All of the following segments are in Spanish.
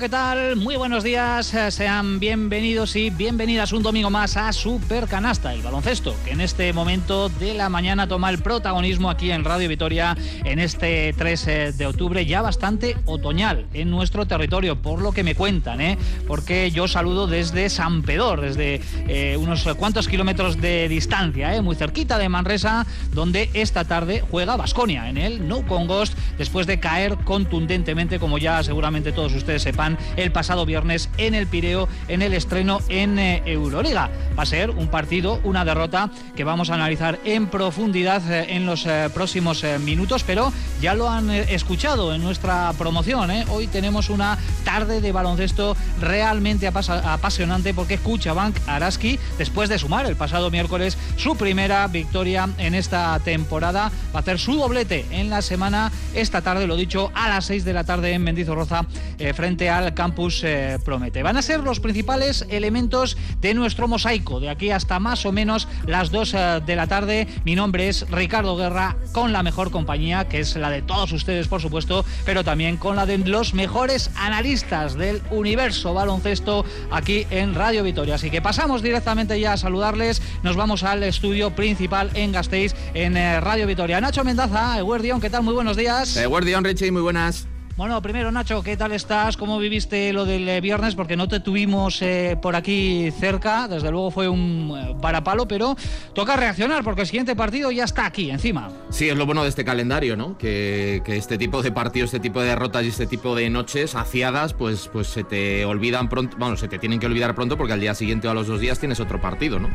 ¿qué tal? Muy buenos días, eh, sean bienvenidos y bienvenidas un domingo más a Super Canasta, el baloncesto, que en este momento de la mañana toma el protagonismo aquí en Radio Vitoria en este 3 eh, de octubre, ya bastante otoñal en nuestro territorio, por lo que me cuentan, ¿eh? porque yo saludo desde San Pedor, desde eh, unos cuantos kilómetros de distancia, ¿eh? muy cerquita de Manresa, donde esta tarde juega Basconia en el No Congos, después de caer contundentemente, como ya seguramente todos ustedes sepan, el pasado viernes en el Pireo en el estreno en eh, Euroliga. Va a ser un partido, una derrota que vamos a analizar en profundidad eh, en los eh, próximos minutos, pero ya lo han escuchado en nuestra promoción. Hoy tenemos una tarde de baloncesto realmente apasionante porque Bank Araski, después de sumar el pasado miércoles su primera victoria en esta temporada, va a hacer su doblete en la semana esta tarde, lo dicho, a las 6 de la tarde en Mendizorroza eh, al campus eh, Promete. Van a ser los principales elementos de nuestro mosaico, de aquí hasta más o menos las 2 eh, de la tarde. Mi nombre es Ricardo Guerra, con la mejor compañía, que es la de todos ustedes, por supuesto, pero también con la de los mejores analistas del universo baloncesto aquí en Radio Vitoria. Así que pasamos directamente ya a saludarles. Nos vamos al estudio principal en Gasteiz, en Radio Vitoria. Nacho Mendaza, Eguardión, ¿qué tal? Muy buenos días. Eguardión, Richie, muy buenas. Bueno, primero Nacho, ¿qué tal estás? ¿Cómo viviste lo del eh, viernes? Porque no te tuvimos eh, por aquí cerca, desde luego fue un eh, parapalo, pero toca reaccionar porque el siguiente partido ya está aquí, encima. Sí, es lo bueno de este calendario, ¿no? Que, este tipo de partidos, este tipo de derrotas y este tipo de noches aciadas, pues, pues se te olvidan pronto, bueno, se te tienen que olvidar pronto porque al día siguiente o a los dos días tienes otro partido, ¿no?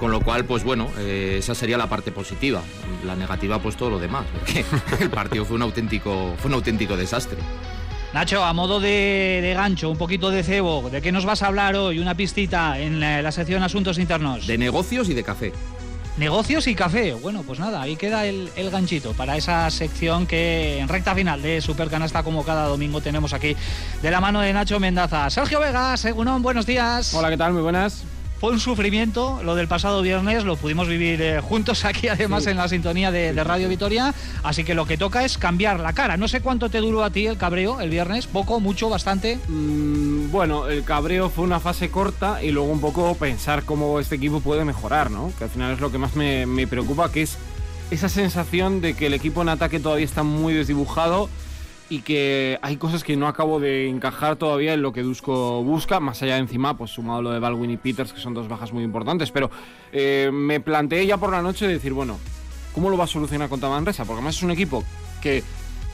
Con lo cual, pues bueno, esa sería la parte positiva. La negativa, pues todo lo demás. Porque el partido fue un auténtico, fue un auténtico desastre. Nacho, a modo de, gancho, un poquito de cebo, ¿de qué nos vas a hablar hoy? Una pistita en la, sección Asuntos Internos. De negocios y de café. Negocios y café. Bueno, pues nada, ahí queda el, ganchito para esa sección que en recta final de Supercanasta, como cada domingo tenemos aquí, de la mano de Nacho Mendaza. Sergio Vega, Segunón, buenos días. Hola, ¿qué tal? Muy buenas. Fue un sufrimiento lo del pasado viernes, lo pudimos vivir eh, juntos aquí además en la sintonía de, Radio Vitoria, así que lo que toca es cambiar la cara. No sé cuánto te duró a ti el cabreo el viernes, poco, mucho, bastante. Mm, bueno, el cabreo fue una fase corta y luego un poco pensar cómo este equipo puede mejorar, ¿no? Que al final es lo que más me, me preocupa, que es esa sensación de que el equipo en ataque todavía está muy desdibujado y que hay cosas que no acabo de encajar todavía en lo que Dusko busca, más allá de encima, pues sumado lo de Baldwin y Peters, que son dos bajas muy importantes, pero eh, me planteé ya por la noche decir, bueno, ¿cómo lo va a solucionar contra Manresa? Porque además es un equipo que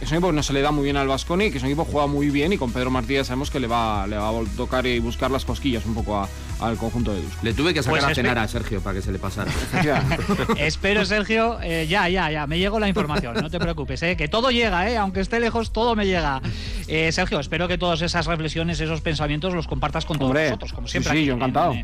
es un equipo que no se le da muy bien al Vasconi, que es un equipo que juega muy bien y con Pedro Martínez sabemos que le va, le va a tocar y buscar las cosquillas un poco al conjunto de Dusko. Le tuve que sacar pues a cenar a Sergio para que se le pasara. Espero, Sergio, eh, ya, ya, ya, me llegó la información, no te preocupes, eh, que todo llega, eh, aunque esté lejos, todo me llega. Eh, Sergio, espero que todas esas reflexiones, esos pensamientos los compartas con todos nosotros, como siempre. Sí, sí yo encantado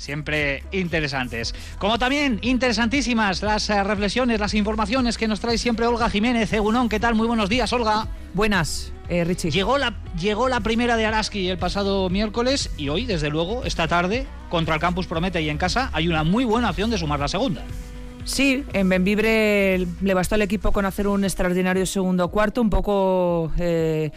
siempre interesantes. Como también interesantísimas las eh, reflexiones, las informaciones que nos trae siempre Olga Jiménez. Egunón, ¿qué tal? Muy buenos días, Olga. Buenas, eh, Richie. Llegó la, llegó la primera de Araski el pasado miércoles y hoy, desde luego, esta tarde, contra el Campus Promete y en casa, hay una muy buena opción de sumar la segunda. Sí, en Benvibre le bastó al equipo con hacer un extraordinario segundo cuarto, un poco... Eh,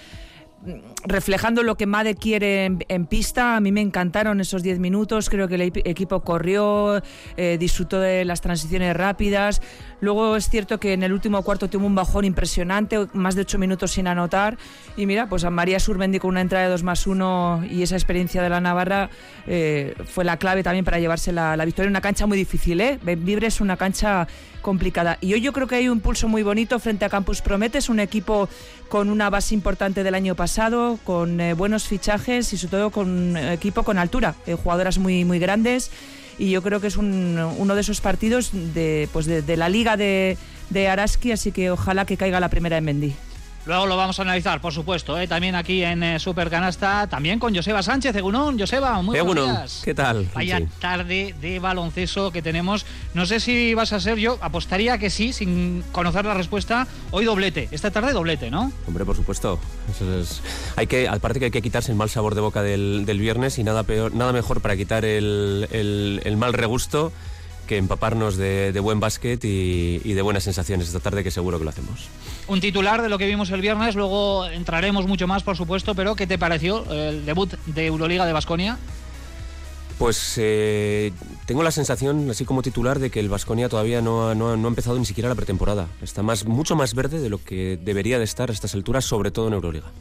reflejando lo que Made quiere en, pista. A mí me encantaron esos 10 minutos, creo que el equipo corrió, eh, disfrutó de las transiciones rápidas. Luego es cierto que en el último cuarto tuvo un bajón impresionante, más de 8 minutos sin anotar. Y mira, pues a María Surmendi con una entrada de 2 más 1 y esa experiencia de la Navarra eh, fue la clave también para llevarse la, victoria en una cancha muy difícil. ¿eh? Vibre es una cancha complicada. Y hoy yo creo que hay un pulso muy bonito frente a Campus Promete. Es un equipo con una base importante del año pasado, con eh, buenos fichajes y sobre todo con un equipo con altura, eh, jugadoras muy, muy grandes. Y yo creo que es uno de esos partidos de, pues de, la liga de, de Araski, así que ojalá que caiga la primera en Mendy. Luego lo vamos a analizar, por supuesto, ¿eh? también aquí en eh, Super Canasta, también con Joseba Sánchez, Egunón. Joseba, muy buenos días. ¿Qué tal? Vaya tarde de baloncesto que tenemos. No sé si vas a ser yo, apostaría que sí, sin conocer la respuesta. Hoy doblete, esta tarde doblete, ¿no? Hombre, por supuesto. Hay que, aparte que hay que quitarse el mal sabor de boca del, viernes y nada, peor, nada mejor para quitar el, el mal regusto que empaparnos de, buen básquet y, y, de buenas sensaciones esta tarde, que seguro que lo hacemos. Un titular de lo que vimos el viernes, luego entraremos mucho más, por supuesto, pero ¿qué te pareció el debut de Euroliga de Basconia? Pues eh, tengo la sensación, así como titular, de que el Vasconia todavía no ha, no, ha, empezado ni siquiera la pretemporada. Está más, mucho más verde de lo que debería de estar a estas alturas, sobre todo en Euroliga.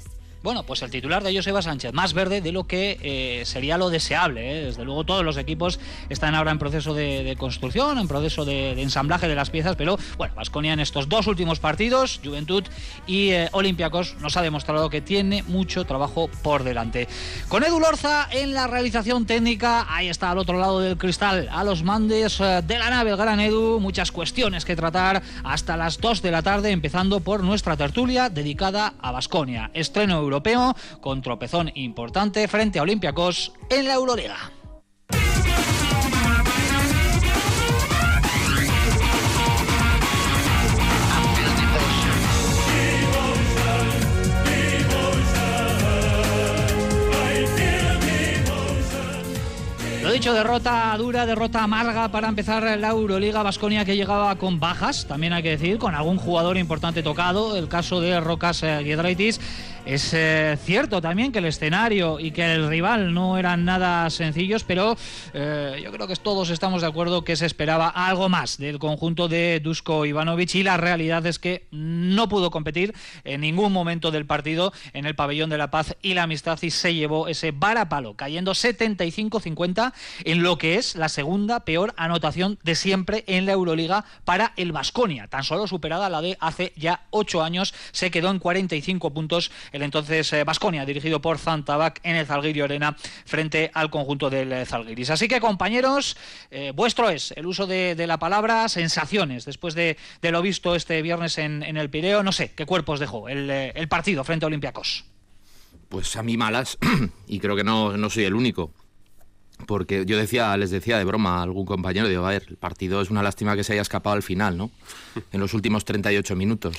Bueno, pues el titular de Joseba Sánchez, más verde de lo que eh, sería lo deseable. ¿eh? Desde luego todos los equipos están ahora en proceso de, construcción, en proceso de, ensamblaje de las piezas, pero bueno, Vasconia en estos dos últimos partidos, Juventud y eh, Olympiacos, nos ha demostrado que tiene mucho trabajo por delante. Con Edu Lorza en la realización técnica, ahí está al otro lado del cristal, a los mandes de la nave, el gran Edu, muchas cuestiones que tratar hasta las 2 de la tarde, empezando por nuestra tertulia dedicada a Vasconia. Estreno europeo con tropezón importante frente a Olympiacos en la Euroliga. Lo dicho, derrota dura, derrota amarga para empezar la Euroliga Basconia que llegaba con bajas, también hay que decir, con algún jugador importante tocado, el caso de Rocas Giedraitis es eh, cierto también que el escenario y que el rival no eran nada sencillos, pero eh, yo creo que todos estamos de acuerdo que se esperaba algo más del conjunto de Dusko Ivanovic y la realidad es que no pudo competir en ningún momento del partido en el pabellón de la paz y la amistad y se llevó ese varapalo, cayendo 75-50 en lo que es la segunda peor anotación de siempre en la Euroliga para el Vasconia, tan solo superada la de hace ya ocho años, se quedó en 45 puntos el entonces Vasconia, eh, dirigido por Zantabac en el Zalgirio Arena frente al conjunto del eh, Zalgiris. Así que compañeros, eh, vuestro es el uso de, la palabra sensaciones después de, lo visto este viernes en, el Pireo. No sé, ¿qué cuerpos dejó el, partido frente a Olympiacos? Pues a mí malas, y creo que no, no soy el único porque yo decía, les decía de broma a algún compañero, digo, a ver, el partido es una lástima que se haya escapado al final, ¿no? En los últimos 38 minutos.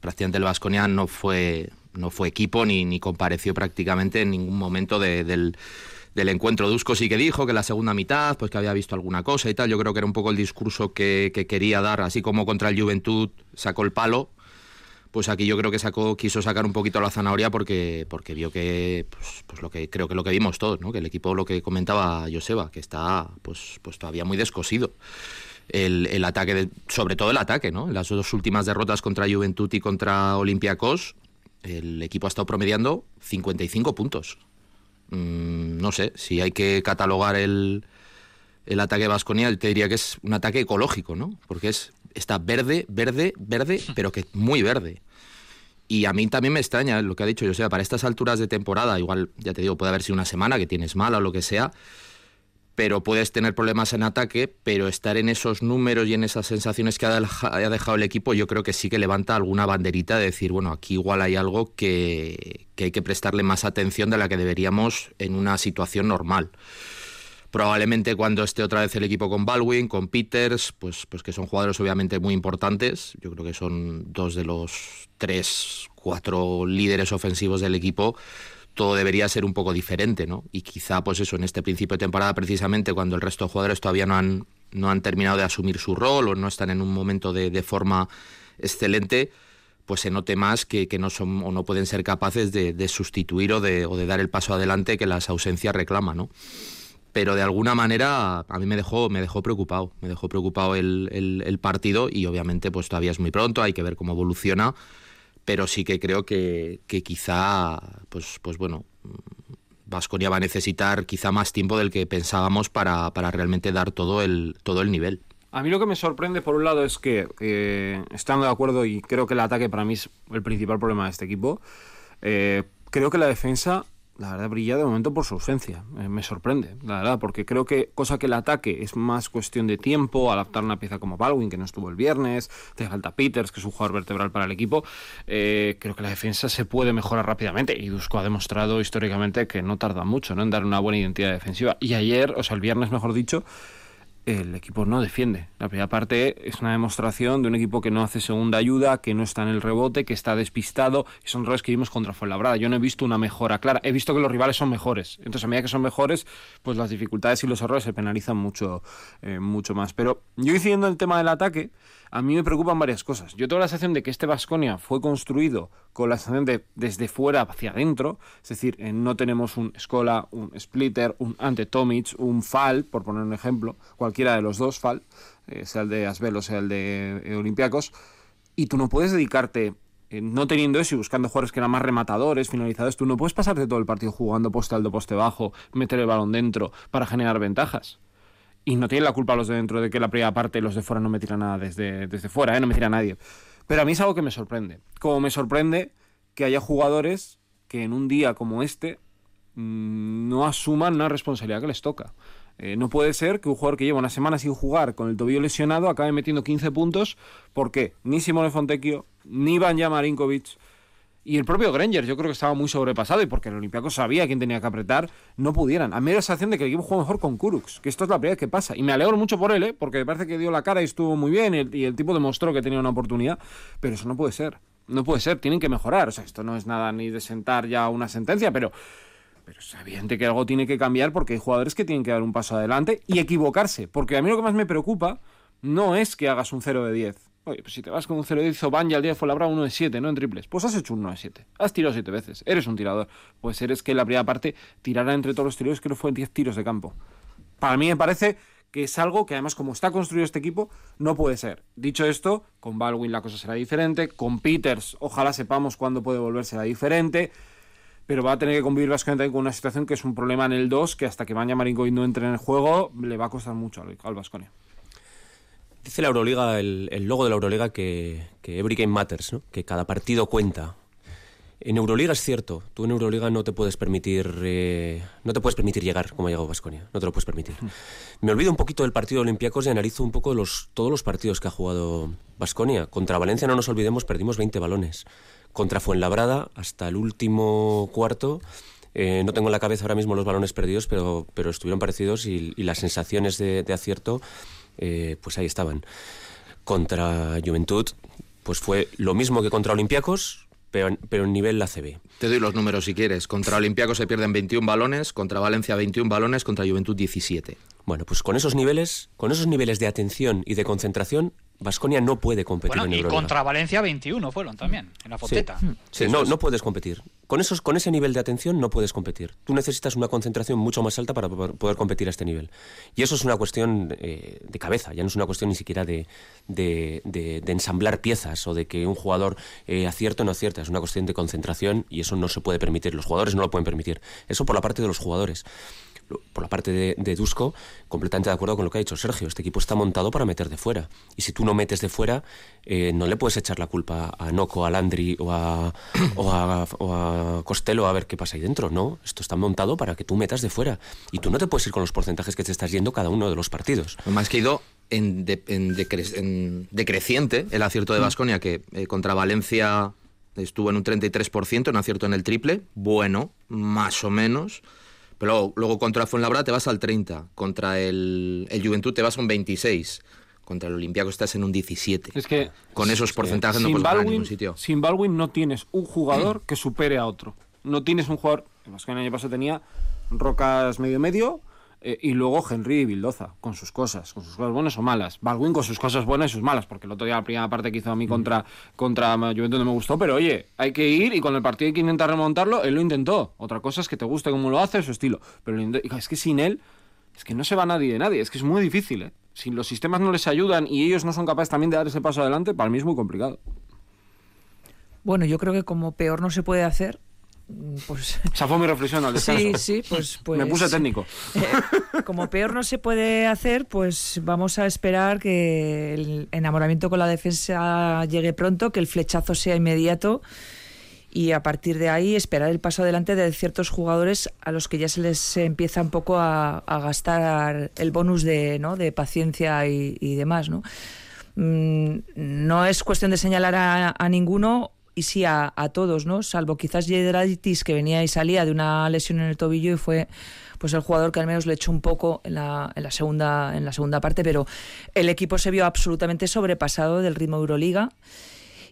prácticamente el Vasconia no fue, no fue equipo ni, ni compareció prácticamente en ningún momento del, del encuentro. Dusko sí que dijo que la segunda mitad, pues que había visto alguna cosa y tal. Yo creo que era un poco el discurso que, que quería dar, así como contra el Juventud sacó el palo, pues aquí yo creo que sacó, quiso sacar un poquito la zanahoria porque, porque vio que, pues, pues, lo que creo que lo que vimos todos, ¿no? que el equipo, lo que comentaba Joseba, que está pues, pues todavía muy descosido. El, el ataque, sobre todo el ataque, ¿no? las dos últimas derrotas contra Juventud y contra Olympiacos, el equipo ha estado promediando 55 puntos. Mm, no sé, si hay que catalogar el, el ataque de Vasconia, te diría que es un ataque ecológico, ¿no? Porque es, está verde, verde, verde, pero que muy verde. Y a mí también me extraña lo que ha dicho yo, sea, para estas alturas de temporada, igual, ya te digo, puede haber sido una semana que tienes mala o lo que sea, pero puedes tener problemas en ataque, pero estar en esos números y en esas sensaciones que ha dejado el equipo, yo creo que sí que levanta alguna banderita de decir, bueno, aquí igual hay algo que, hay que prestarle más atención de la que deberíamos en una situación normal. Probablemente cuando esté otra vez el equipo con Baldwin, con Peters, pues, pues que son jugadores obviamente muy importantes. Yo creo que son dos de los tres, cuatro líderes ofensivos del equipo todo debería ser un poco diferente, ¿no? Y quizá, pues eso, en este principio de temporada, precisamente cuando el resto de jugadores todavía no han, no han terminado de asumir su rol o no están en un momento de, forma excelente, pues se note más que, no son o no pueden ser capaces de, sustituir o de, o de, dar el paso adelante que las ausencias reclaman, ¿no? Pero de alguna manera a mí me dejó, me dejó preocupado, me dejó preocupado el, el partido y obviamente pues todavía es muy pronto, hay que ver cómo evoluciona pero sí que creo que, quizá, pues, pues bueno, Vasconia va a necesitar quizá más tiempo del que pensábamos para, para, realmente dar todo el, todo el nivel. A mí lo que me sorprende, por un lado, es que, eh, estando de acuerdo, y creo que el ataque para mí es el principal problema de este equipo, eh, creo que la defensa la verdad brilla de momento por su ausencia. Eh, me sorprende, la verdad, porque creo que cosa que el ataque es más cuestión de tiempo, adaptar una pieza como Baldwin, que no estuvo el viernes, te falta Peters, que es un jugador vertebral para el equipo, eh, creo que la defensa se puede mejorar rápidamente y Dusko ha demostrado históricamente que no tarda mucho ¿no? en dar una buena identidad defensiva. Y ayer, o sea, el viernes mejor dicho, el equipo no defiende. La primera parte es una demostración de un equipo que no hace segunda ayuda, que no está en el rebote, que está despistado. Son errores que vimos contra Fuenlabrada. Yo no he visto una mejora clara. He visto que los rivales son mejores. Entonces, a medida que son mejores, pues las dificultades y los errores se penalizan mucho, eh, mucho más. Pero yo diciendo el tema del ataque, a mí me preocupan varias cosas. Yo tengo la sensación de que este Vasconia fue construido con la sensación de desde fuera hacia adentro, es decir, eh, no tenemos un Skola, un Splitter, un Ante Tomic, un Fal, por poner un ejemplo, cualquiera de los dos Fal, eh, sea el de Asbel o sea el de eh, Olympiacos, y tú no puedes dedicarte no teniendo eso y buscando jugadores que eran más rematadores, finalizadores, tú no puedes pasarte todo el partido jugando poste alto, poste bajo, meter el balón dentro para generar ventajas. Y no tienen la culpa los de dentro de que la primera parte los de fuera no me tiran nada desde, desde fuera, ¿eh? no me tira nadie. Pero a mí es algo que me sorprende. Como me sorprende que haya jugadores que en un día como este mm, no asuman una responsabilidad que les toca. Eh, no puede ser que un jugador que lleva una semana sin jugar con el tobillo lesionado acabe metiendo 15 puntos porque ni Simone Fontecchio, ni Banja Marinkovic, y el propio Granger, yo creo que estaba muy sobrepasado y porque el Olympiacos sabía quién tenía que apretar, no pudieran. A mí me da la sensación de que el equipo juega mejor con Kurux, que esto es la primera vez que pasa. Y me alegro mucho por él, ¿eh? porque me parece que dio la cara y estuvo muy bien y el, tipo demostró que tenía una oportunidad. Pero eso no puede ser. No puede ser, tienen que mejorar. O sea, esto no es nada ni de sentar ya una sentencia, pero pero es evidente que algo tiene que cambiar porque hay jugadores que tienen que dar un paso adelante y equivocarse. Porque a mí lo que más me preocupa no es que hagas un 0 de 10. Oye, pues si te vas con un 0 de hizo Banja al día fue labrado uno de 7, ¿no? En triples. Pues has hecho un 1 de 7. Has tirado 7 veces. Eres un tirador. Pues eres que en la primera parte tirará entre todos los tiros, creo que fue 10 tiros de campo. Para mí me parece que es algo que además como está construido este equipo no puede ser. Dicho esto, con Baldwin la cosa será diferente, con Peters ojalá sepamos cuándo puede volverse a diferente, pero va a tener que convivir básicamente con una situación que es un problema en el 2 que hasta que Banja Marinkovic no entre en el juego le va a costar mucho al Vasconia. Dice la Euroliga, el, logo de la Euroliga, que, que every game matters, ¿no? que cada partido cuenta. En Euroliga es cierto, tú en Euroliga no te puedes permitir eh, no te puedes permitir llegar como ha llegado Vasconia, no te lo puedes permitir. Hmm. Me olvido un poquito del partido de Olympiacos y analizo un poco los, todos los partidos que ha jugado Vasconia. Contra Valencia, no nos olvidemos, perdimos 20 balones. Contra Fuenlabrada, hasta el último cuarto, eh, no tengo en la cabeza ahora mismo los balones perdidos, pero, pero estuvieron parecidos y, las sensaciones de acierto eh, pues ahí estaban. Contra Juventud, pues fue lo mismo que contra Olympiacos, pero, pero en nivel ACB. Te doy los números si quieres. Contra Olympiacos se pierden 21 balones, contra Valencia 21 balones, contra Juventud 17. Bueno, pues con esos niveles, con esos niveles de atención y de concentración, Vasconia no puede competir en Euroliga. Y contra Valencia 21 fueron también, en la foteta. Sí, no, no puedes competir. Con, esos, con ese nivel de atención no puedes competir. Tú necesitas una concentración mucho más alta para poder competir a este nivel. Y eso es una cuestión eh, de cabeza, ya no es una cuestión ni siquiera de, de, ensamblar piezas o de que un jugador eh, acierta o no acierta. Es una cuestión de concentración y eso no se puede permitir. Los jugadores no lo pueden permitir. Eso por la parte de los jugadores por la parte de, de, Dusko, completamente de acuerdo con lo que ha dicho Sergio. Este equipo está montado para meter de fuera. Y si tú no metes de fuera, eh, no le puedes echar la culpa a Noco, a Landry o a, o a, o Costello a ver qué pasa ahí dentro. No, esto está montado para que tú metas de fuera. Y tú no te puedes ir con los porcentajes que te estás yendo cada uno de los partidos. Más que ido en, en, decreciente el acierto de Vasconia, mm. que eh, contra Valencia estuvo en un 33%, en acierto en el triple. Bueno, más o menos. Pero luego, contra Fuenlabrada te vas al 30, contra el, el Juventud te vas a un 26 contra el Olympiacos estás en un 17. Es que con esos porcentajes no puedes ganar ningún sitio. Sin Baldwin no tienes un jugador que supere a otro. No tienes un jugador, más que el año pasado tenía Rocas medio medio, eh, y luego Henry y Bildoza, con sus cosas, con sus cosas buenas o malas. Baldwin con sus cosas buenas y sus malas, porque el otro día la primera parte que hizo a mí contra, contra Juventus no me gustó, pero oye, hay que ir y con el partido hay que intentar remontarlo, él lo intentó. Otra cosa es que te guste cómo lo hace, su estilo. Pero es que sin él, es que no se va nadie de nadie, es que es muy difícil, ¿eh? Si los sistemas no les ayudan y ellos no son capaces también de dar ese paso adelante, para mí es muy complicado. Bueno, yo creo que como peor no se puede hacer, pues... Esa fue mi reflexión al descanso. Sí, sí, pues... Me puse pues, técnico. Eh, como peor no se puede hacer, pues vamos a esperar que el enamoramiento con la defensa llegue pronto, que el flechazo sea inmediato y a partir de ahí esperar el paso adelante de ciertos jugadores a los que ya se les empieza un poco a, gastar el bonus de, ¿no? de paciencia y, demás. ¿no? Mm, no es cuestión de señalar a, a ninguno y sí a, todos, ¿no? Salvo quizás Jedraitis que venía y salía de una lesión en el tobillo y fue pues el jugador que al menos le echó un poco en la, en la segunda en la segunda parte, pero el equipo se vio absolutamente sobrepasado del ritmo Euroliga.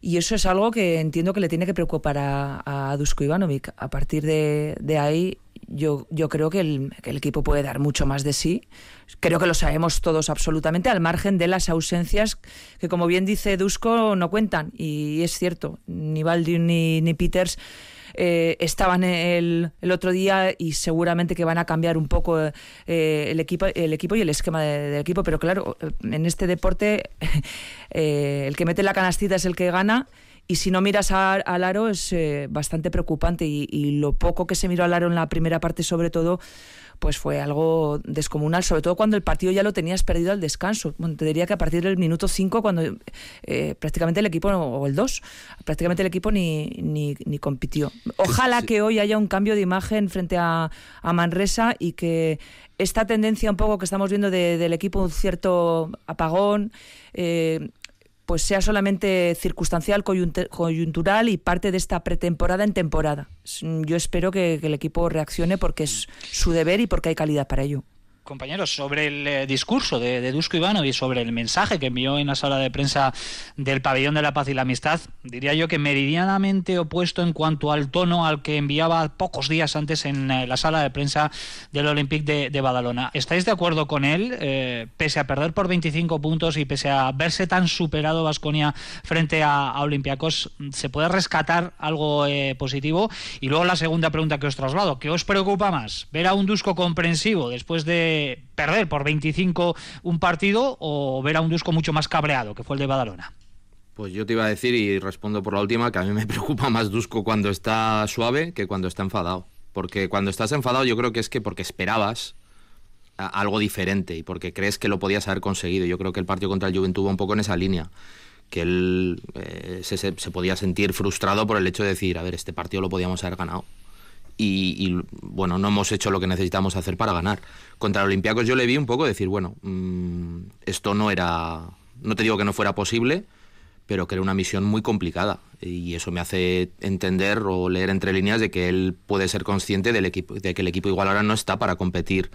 Y eso es algo que entiendo que le tiene que preocupar a, a Dusko Ivanovic. A partir de, de ahí, yo, yo creo que el, que el, equipo puede dar mucho más de sí. Creo que lo sabemos todos absolutamente, al margen de las ausencias que, como bien dice Dusko, no cuentan. Y es cierto, ni Baldwin ni, ni Peters eh, estaban el, el, otro día y seguramente que van a cambiar un poco eh, el, equipo, el equipo y el esquema del equipo. Pero claro, en este deporte eh, el que mete la canastita es el que gana y si no miras al aro es eh, bastante preocupante y, lo poco que se miró al aro en la primera parte sobre todo pues fue algo descomunal, sobre todo cuando el partido ya lo tenías perdido al descanso. Bueno, te diría que a partir del minuto 5, cuando eh, prácticamente el equipo, o el 2, prácticamente el equipo ni, ni, ni compitió. Ojalá que hoy haya un cambio de imagen frente a, a Manresa y que esta tendencia un poco que estamos viendo del equipo, un cierto apagón, eh, pues sea solamente circunstancial, coyuntural y parte de esta pretemporada en temporada. Yo espero que, que el equipo reaccione porque es su deber y porque hay calidad para ello compañeros, sobre el eh, discurso de, de Dusko Ivanovic, sobre el mensaje que envió en la sala de prensa del Pabellón de la Paz y la Amistad, diría yo que meridianamente opuesto en cuanto al tono al que enviaba pocos días antes en eh, la sala de prensa del Olympique de, Badalona. ¿Estáis de acuerdo con él? Eh, pese a perder por 25 puntos y pese a verse tan superado Vasconia frente a, a, Olympiacos, ¿se puede rescatar algo positivo? Y luego la segunda pregunta que os traslado, ¿qué os preocupa más? ¿Ver a un Dusko comprensivo después de perder por 25 un partido o ver a un Dusko mucho más cabreado, que fue el de Badalona? Pues yo te iba a decir, y respondo por la última, que a mí me preocupa más Dusko cuando está suave que cuando está enfadado. Porque cuando estás enfadado yo creo que es que porque esperabas algo diferente y porque crees que lo podías haber conseguido. Yo creo que el partido contra el Juventud va un poco en esa línea que él eh, se, se, podía sentir frustrado por el hecho de decir, a ver, este partido lo podíamos haber ganado y, bueno, no hemos hecho lo que necesitamos hacer para ganar. Contra los Olympiacos yo le vi un poco decir, bueno, mm, esto no era, no te digo que no fuera posible, pero que era una misión muy complicada y eso me hace entender o leer entre líneas de que él puede ser consciente del equipo, de que el equipo igual ahora no está para competir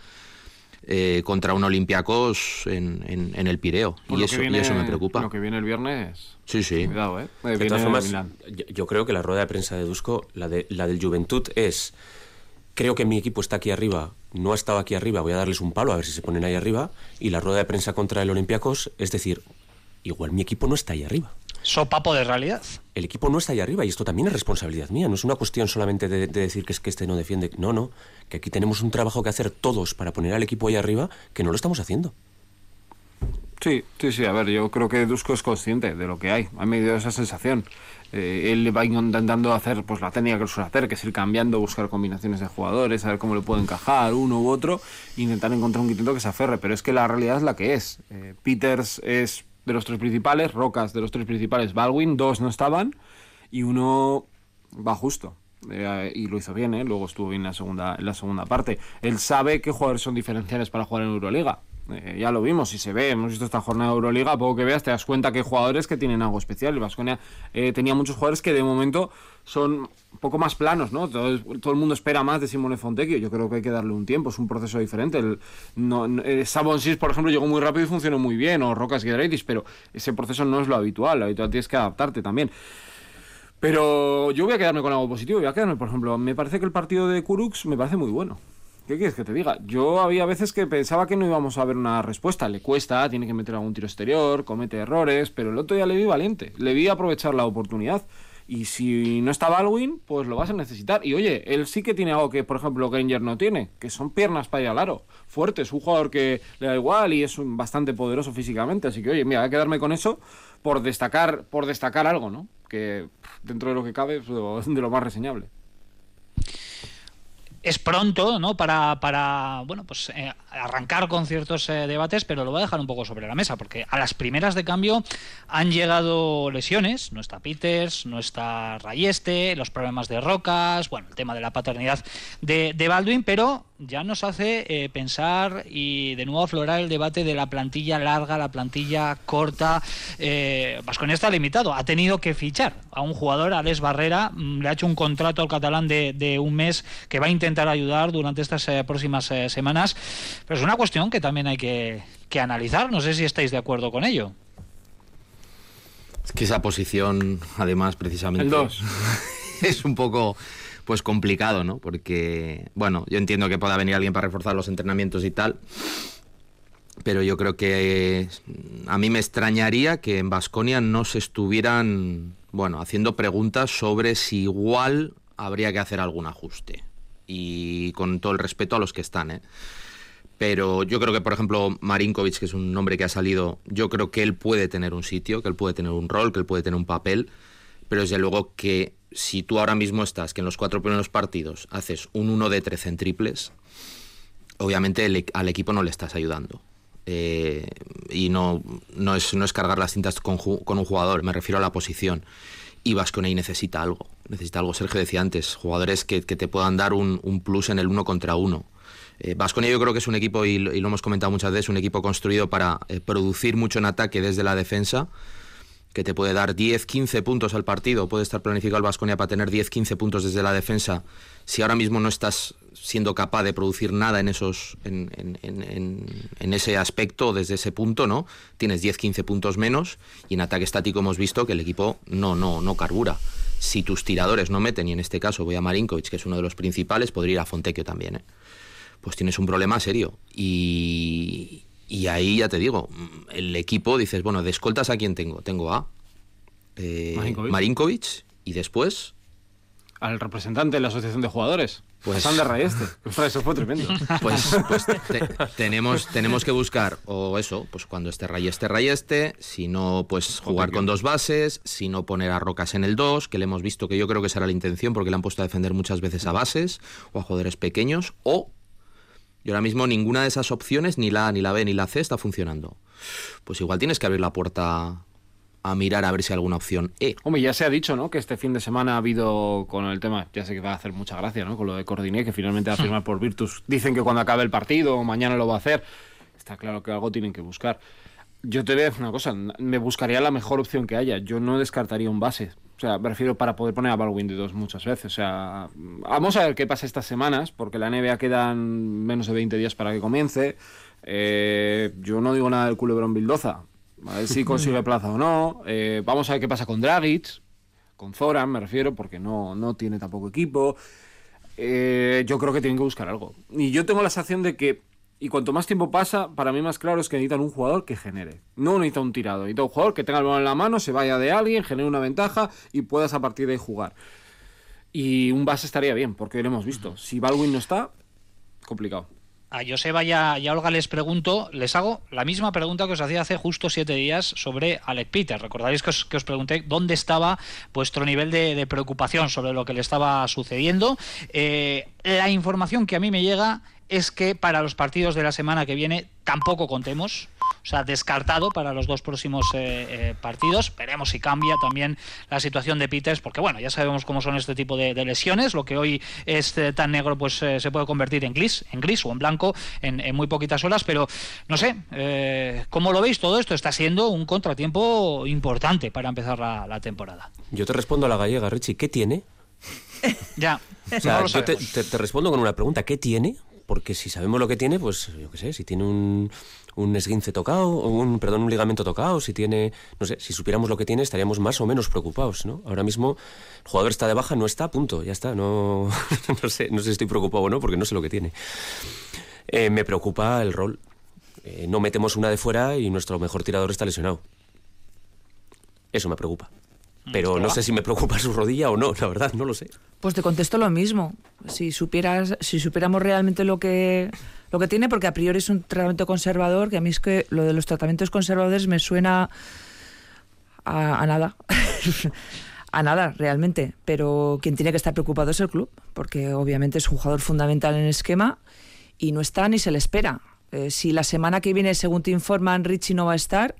eh, contra un Olympiacos en, en, el Pireo. Y eso, y eso, me preocupa. Lo que viene el viernes. Sí, sí. Cuidado, ¿eh? De todas formas, yo, creo que la rueda de prensa de Dusko, la, de, la del Juventud, es. Creo que mi equipo está aquí arriba, no ha estado aquí arriba, voy a darles un palo a ver si se ponen ahí arriba. Y la rueda de prensa contra el Olympiacos es decir, igual mi equipo no está ahí arriba sopapo de realidad. El equipo no está ahí arriba y esto también es responsabilidad mía. No es una cuestión solamente de, decir que es que este no defiende. No, no. Que aquí tenemos un trabajo que hacer todos para poner al equipo ahí arriba que no lo estamos haciendo. Sí, sí, sí. A ver, yo creo que Dusko es consciente de lo que hay. Ha medido esa sensación. Eh, él va intentando hacer pues la técnica que suele hacer, que es ir cambiando, buscar combinaciones de jugadores, saber cómo le puede encajar uno u otro, e intentar encontrar un quinteto que se aferre. Pero es que la realidad es la que es. Eh, Peters es de los tres principales, Rocas de los tres principales, Baldwin, dos no estaban y uno va justo. Eh, y lo hizo bien, ¿eh? luego estuvo bien en la, segunda, en la segunda parte. Él sabe qué jugadores son diferenciales para jugar en Euroliga. Eh, ya lo vimos y se ve, hemos visto esta jornada de Euroliga, poco que veas te das cuenta que hay jugadores que tienen algo especial. El Vasconia eh, tenía muchos jugadores que de momento son un poco más planos, ¿no? Todo, el mundo espera más de Simone Fontecchio, yo creo que hay que darle un tiempo, es un proceso diferente. El, no, eh, por ejemplo, llegó muy rápido y funcionó muy bien, o Rocas Giedraitis, pero ese proceso no es lo habitual, lo habitual tienes que adaptarte también. Pero yo voy a quedarme con algo positivo, voy a quedarme, por ejemplo, me parece que el partido de Kurux me parece muy bueno. ¿Qué quieres que te diga? Yo había veces que pensaba que no íbamos a ver una respuesta. Le cuesta, tiene que meter algún tiro exterior, comete errores, pero el otro día le vi valiente. Le vi aprovechar la oportunidad. Y si no está Baldwin, pues lo vas a necesitar. Y oye, él sí que tiene algo que, por ejemplo, Granger no tiene, que son piernas para ir al aro. Fuerte, es un jugador que le da igual y es bastante poderoso físicamente. Así que, oye, mira, voy a quedarme con eso por destacar, por destacar algo, ¿no? Que dentro de lo que cabe es de lo más reseñable es pronto, ¿no? Para, para bueno, pues eh, arrancar con ciertos eh, debates, pero lo voy a dejar un poco sobre la mesa, porque a las primeras de cambio han llegado lesiones. No está Peters, no está Rayeste, los problemas de Rocas, bueno, el tema de la paternidad de, de Baldwin, pero ya nos hace eh, pensar y de nuevo aflorar el debate de la plantilla larga, la plantilla corta. Vasconia está limitado, ha tenido que fichar a un jugador, Alex Barrera, mm, le ha hecho un contrato al catalán de, un mes que va a intentar ayudar durante estas próximas semanas. Pero es una cuestión que también hay que, que analizar. No sé si estáis de acuerdo con ello. Es que esa posición, además, precisamente. El 2. es un poco pues complicado, ¿no? Porque, bueno, yo entiendo que pueda venir alguien para reforzar los entrenamientos y tal, pero yo creo que a mí me extrañaría que en Vasconia no se estuvieran, bueno, haciendo preguntas sobre si igual habría que hacer algún ajuste. Y con todo el respeto a los que están, ¿eh? pero yo creo que, por ejemplo, Marinkovic, que es un nombre que ha salido, yo creo que él puede tener un sitio, que él puede tener un rol, que él puede tener un papel, pero desde luego que si tú ahora mismo estás, que en los cuatro primeros partidos haces un 1 de 13 en triples, obviamente e, al equipo no le estás ayudando. Eh, y no, no, es, no es cargar las cintas con, un jugador, me refiero a la posición. Y Vasconei necesita algo, necesita algo. Sergio decía antes, jugadores que, te puedan dar un, un plus en el uno contra uno eh, yo creo que es un equipo, y, lo hemos comentado muchas veces, un equipo construido para eh, producir mucho en ataque desde la defensa, que te puede dar 10, 15 puntos al partido, puede estar planificado el Vasconia para tener 10, 15 puntos desde la defensa, si ahora mismo no estás siendo capaz de producir nada en esos en, en, ese aspecto desde ese punto no tienes 10 15 puntos menos y en ataque estático hemos visto que el equipo no no no carbura si tus tiradores no meten y en este caso voy a Marinkovic que es uno de los principales podría ir a Fontecchio también ¿eh? pues tienes un problema serio. Y, ahí ya te digo, el equipo dices, bueno, de escoltas a quién tengo. Tengo a eh, Marinkovic. y después... Al representante de la Asociación de Jugadores. Pues Sander Rayeste. Eso fue tremendo. Pues, pues tenemos, tenemos que buscar, o eso, pues cuando esté Rayeste, Rayeste, si no, pues jugar con dos bases, si no poner a Rocas en el 2, que le hemos visto que yo creo que será la intención porque le han puesto a defender muchas veces a bases o a jugadores pequeños, o y ahora mismo ninguna de esas opciones, ni la A, ni la B, ni la C, está funcionando. Pues igual tienes que abrir la puerta a mirar a ver si hay alguna opción E. Hombre, ya se ha dicho, ¿no? Que este fin de semana ha habido con el tema, ya sé que va a hacer mucha gracia, ¿no? Con lo de Cordiné, que finalmente va a firmar por Virtus. Dicen que cuando acabe el partido, mañana lo va a hacer. Está claro que algo tienen que buscar. Yo te voy a decir una cosa, me buscaría la mejor opción que haya. Yo no descartaría un base. O sea, me refiero para poder poner a Baldwin de dos muchas veces. O sea, vamos a ver qué pasa estas semanas, porque la NBA quedan menos de 20 días para que comience. Eh, yo no digo nada del culebrón Bildoza. A ver si consigue plaza o no. Eh, vamos a ver qué pasa con Dragic, con Zoran, me refiero, porque no, no tiene tampoco equipo. Eh, yo creo que tienen que buscar algo. Y yo tengo la sensación de que y cuanto más tiempo pasa, para mí más claro es que necesitan un jugador que genere. No necesita un tirado, necesita un jugador que tenga el balón en la mano, se vaya de alguien, genere una ventaja y puedas a partir de ahí jugar. Y un base estaría bien, porque lo hemos visto. Si Baldwin no está, complicado. A Joseba y a, Olga les pregunto, les hago la misma pregunta que os hacía hace justo siete días sobre Alec Peter. Recordaréis que os, que os pregunté dónde estaba vuestro nivel de, preocupación sobre lo que le estaba sucediendo. Eh, la información que a mí me llega es que para los partidos de la semana que viene tampoco contemos. O sea, descartado para los dos próximos eh, eh, partidos. Veremos si cambia también la situación de Peters, porque bueno, ya sabemos cómo son este tipo de, lesiones. Lo que hoy es eh, tan negro, pues se puede convertir en gris, en gris o en blanco en, muy poquitas horas. Pero no sé, ¿cómo lo veis todo esto? Está siendo un contratiempo importante para empezar la, temporada. Yo te respondo a la gallega, Richie. ¿Qué tiene? ya. yo te respondo con una pregunta. ¿Qué tiene? Porque si sabemos lo que tiene, pues yo qué sé, si tiene un, un esguince tocado, un, perdón, un ligamento tocado, si tiene, no sé, si supiéramos lo que tiene estaríamos más o menos preocupados, ¿no? Ahora mismo el jugador está de baja, no está, punto, ya está, no, no sé, no sé si estoy preocupado o no, porque no sé lo que tiene. Eh, me preocupa el rol. Eh, no metemos una de fuera y nuestro mejor tirador está lesionado. Eso me preocupa. Pero no sé si me preocupa su rodilla o no, la verdad, no lo sé. Pues te contesto lo mismo. Si supieras, si supiéramos realmente lo que lo que tiene, porque a priori es un tratamiento conservador, que a mí es que lo de los tratamientos conservadores me suena a, nada. a nada, realmente. Pero quien tiene que estar preocupado es el club, porque obviamente es un jugador fundamental en el esquema y no está ni se le espera. Eh, si la semana que viene, según te informan, Richie no va a estar,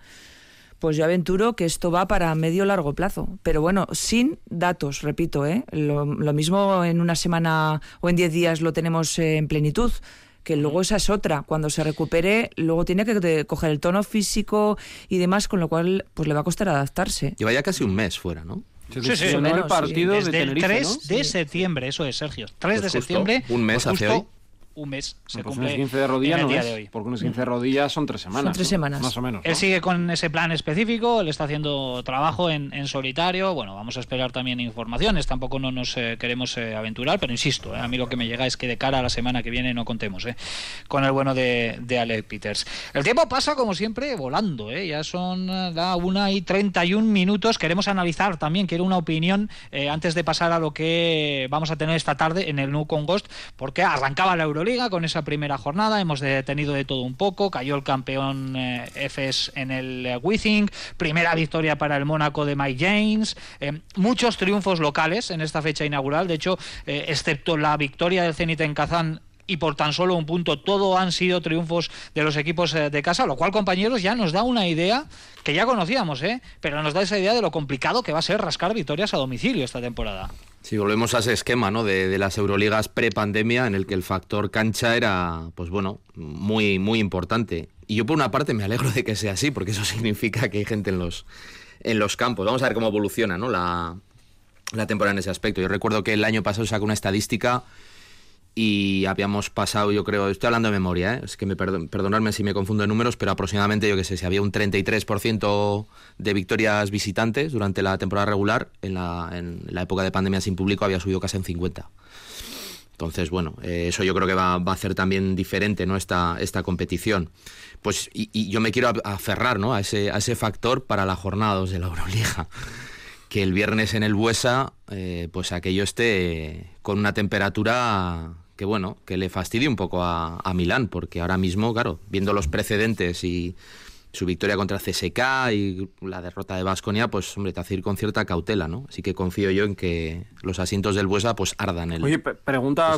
pues yo aventuro que esto va para medio largo plazo. Pero bueno, sin datos, repito, ¿eh? lo, mismo en una semana o en diez días lo tenemos en plenitud que luego esa es otra. Cuando se recupere, luego tiene que coger el tono físico y demás, con lo cual pues le va a costar adaptarse. Lleva ya casi un mes fuera, ¿no? Sí, sí, sí. el partido Desde el 3 de septiembre, eso es, Sergio. 3 de pues septiembre. Un mes pues hace hoy un mes. Se pues cumple 15 de rodillas no de hoy. Porque un 15 de rodillas son tres semanas. Son tres semanas. Más o menos. Él sigue con ese plan específico, él está haciendo trabajo en, en solitario. Bueno, vamos a esperar también informaciones. Tampoco no nos eh, queremos eh, aventurar, pero insisto, eh, a mí lo que me llega es que de cara a la semana que viene no contemos con el bueno de, de Alec Peters. El tiempo pasa, como siempre, volando. Ya son la 1 y 31 minutos. Queremos analizar también, quiero una opinión antes de pasar a lo que vamos a tener esta tarde en el New Con Ghost, porque arrancaba la Euroliga con esa primera jornada, hemos detenido de todo un poco, cayó el campeón eh, en el eh, Withing, primera victoria para el Mónaco de Mike James, eh, muchos triunfos locales en esta fecha inaugural, de hecho, excepto la victoria del Zenit en Kazán y por tan solo un punto todo han sido triunfos de los equipos de casa, lo cual compañeros ya nos da una idea que ya conocíamos, ¿eh? pero nos da esa idea de lo complicado que va a ser rascar victorias a domicilio esta temporada. Sí, volvemos a ese esquema, ¿no? De, las Euroligas pre-pandemia en el que el factor cancha era, pues bueno, muy, muy importante. Y yo por una parte me alegro de que sea así, porque eso significa que hay gente en los, en los campos. Vamos a ver cómo evoluciona, ¿no? La, la temporada en ese aspecto. Yo recuerdo que el año pasado sacó una estadística y habíamos pasado, yo creo, estoy hablando de memoria, ¿eh? es que me perdonadme si me confundo en números, pero aproximadamente, yo que sé, si había un 33% de victorias visitantes durante la temporada regular, en la, en la época de pandemia sin público había subido casi en 50. Entonces, bueno, eh, eso yo creo que va, va, a hacer también diferente ¿no? esta, esta competición. Pues, y, yo me quiero aferrar ¿no? a, ese, a ese factor para la jornada 2 de la Euroliga que el viernes en el Buesa, eh, pues aquello esté con una temperatura que bueno, que le fastidie un poco a, Milán, porque ahora mismo, claro, viendo los precedentes y su victoria contra CSK y la derrota de Vasconia, pues hombre, te hace ir con cierta cautela, ¿no? Así que confío yo en que los asientos del Buesa pues ardan el Oye, pregunta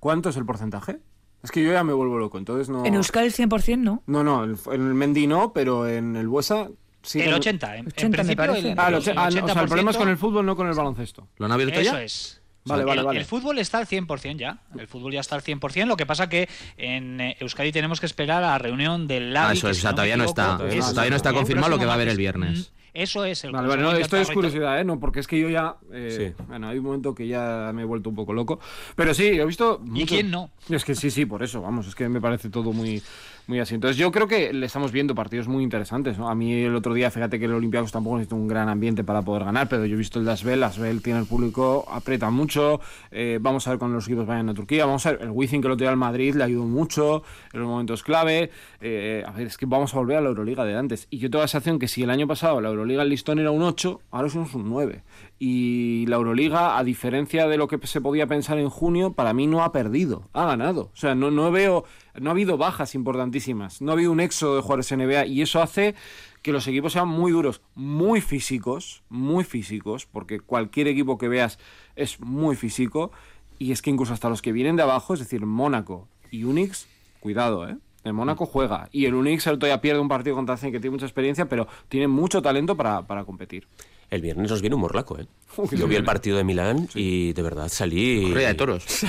¿cuánto es el porcentaje? Es que yo ya me vuelvo loco, entonces no... En Euskadi el 100%, ¿no? No, no, en el Mendy no, pero en el Buesa el 80, en, 80 me parece. ah, el, 80, ah, o sea, el problema es con el fútbol, no con el baloncesto. ¿Lo han abierto Eso ya? es. Vale, vale, vale. El fútbol está al 100% ya. El fútbol ya está al 100%. Lo que pasa que en eh, Euskadi tenemos que esperar a la reunión del LABI. Ah, eso es, o sea, todavía, no está, todavía no está confirmado lo que va a haber el viernes. Eso es el Vale, vale, no, esto es curiosidad, ¿eh? No, porque es que yo ya. Eh, sí. Bueno, hay un momento que ya me he vuelto un poco loco. Pero sí, he visto. ¿Y quién no? Es que sí, sí, por eso, vamos, es que me parece todo muy muy así. Entonces yo creo que le estamos viendo partidos muy interesantes. ¿no? A mí el otro día, fíjate que el Olympiacos tampoco necesita un gran ambiente para poder ganar, pero yo he visto el Asbel, Asbel tiene el público, aprieta mucho. Eh, vamos a ver cuando los equipos vayan a Turquía. Vamos a ver, el Wizzing que lo tenía al Madrid le ayudó mucho en los momentos clave. Eh, a ver, es que vamos a volver a la Euroliga de antes. Y yo tengo la sensación que si el año pasado la Euroliga el listón era un 8, ahora somos un 9 y la Euroliga, a diferencia de lo que se podía pensar en junio, para mí no ha perdido, ha ganado. O sea, no, no veo, no ha habido bajas importantísimas, no ha habido un éxodo de jugadores NBA y eso hace que los equipos sean muy duros, muy físicos, muy físicos, porque cualquier equipo que veas es muy físico y es que incluso hasta los que vienen de abajo, es decir, Mónaco y Unix, cuidado, ¿eh? El Mónaco juega y el Unix el todavía pierde un partido contra Zen que tiene mucha experiencia, pero tiene mucho talento para, para competir. El viernes nos viene un morlaco, ¿eh? Yo vi el partido de Milán y de verdad salí. Correa de toros.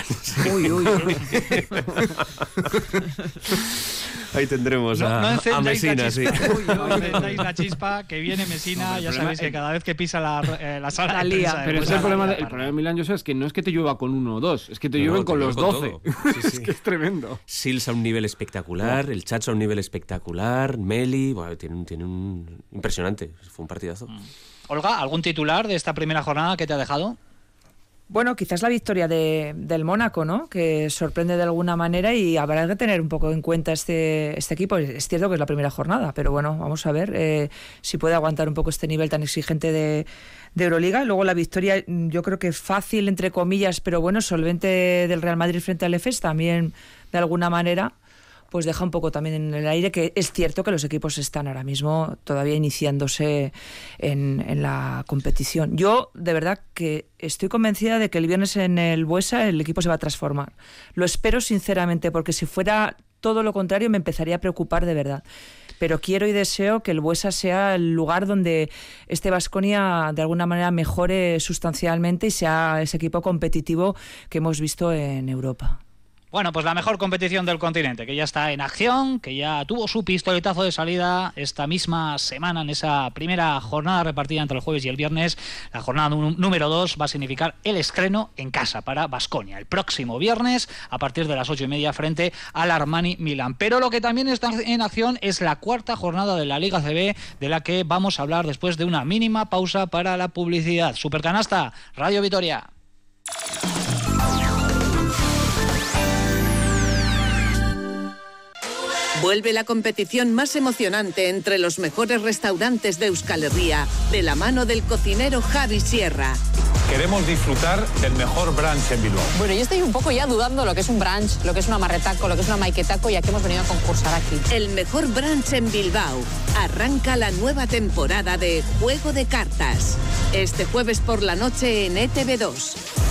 uy, uy, Ahí tendremos a, a Mesina, sí. no encendáis la chispa, que viene Mesina, ya sabéis que cada vez que pisa la, eh, la sala la de Pero es el problema, de, el problema de Milán, yo sé, es que no es que te llueva con uno o dos, es que te llueven con los doce. es que es tremendo. Sils a un nivel espectacular, el Chacho a un nivel espectacular, Meli, bueno, tiene, tiene un... impresionante, fue un partidazo. Mm. Olga, ¿algún titular de esta primera jornada que te ha dejado? Bueno, quizás la victoria de, del Mónaco, ¿no? Que sorprende de alguna manera y habrá que tener un poco en cuenta este, este equipo. Es cierto que es la primera jornada, pero bueno, vamos a ver eh, si puede aguantar un poco este nivel tan exigente de, de Euroliga. Luego la victoria, yo creo que fácil, entre comillas, pero bueno, solvente del Real Madrid frente al EFES también, de alguna manera pues deja un poco también en el aire que es cierto que los equipos están ahora mismo todavía iniciándose en, la competición. Yo de verdad que estoy convencida de que el viernes en el Buesa el equipo se va a transformar. Lo espero sinceramente porque si fuera todo lo contrario me empezaría a preocupar de verdad. pero quiero y deseo que el Buesa sea el lugar donde este Vasconia de alguna manera mejore sustancialmente y sea ese equipo competitivo que hemos visto en Europa. Bueno, pues la mejor competición del continente, que ya está en acción, que ya tuvo su pistoletazo de salida esta misma semana en esa primera jornada repartida entre el jueves y el viernes. La jornada número 2 va a significar el estreno en casa para Basconia el próximo viernes a partir de las ocho y media frente al Armani Milán. Pero lo que también está en acción es la cuarta jornada de la Liga CB de la que vamos a hablar después de una mínima pausa para la publicidad. Supercanasta, Radio Vitoria. Vuelve la competición más emocionante entre los mejores restaurantes de Euskal Herria, de la mano del cocinero Javi Sierra. Queremos disfrutar del mejor brunch en Bilbao. Bueno, yo estoy un poco ya dudando lo que es un brunch, lo que es una marretaco, lo que es una maiketaco, ya que hemos venido a concursar aquí. El mejor brunch en Bilbao. Arranca la nueva temporada de Juego de Cartas. Este jueves por la noche en ETV2.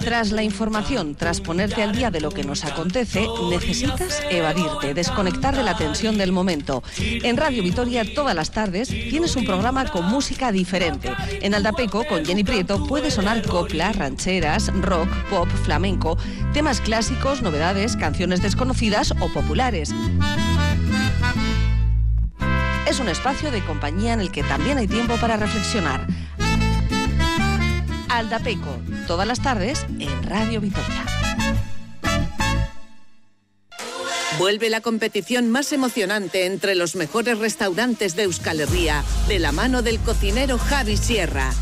Tras la información, tras ponerte al día de lo que nos acontece, necesitas evadirte, desconectar de la tensión del momento. En Radio Vitoria todas las tardes tienes un programa con música diferente. En Aldapeco, con Jenny Prieto, puede sonar coplas, rancheras, rock, pop, flamenco, temas clásicos, novedades, canciones desconocidas o populares. Es un espacio de compañía en el que también hay tiempo para reflexionar. Aldapeco, todas las tardes en Radio Vitoria. Vuelve la competición más emocionante entre los mejores restaurantes de Euskal Herria, de la mano del cocinero Javi Sierra.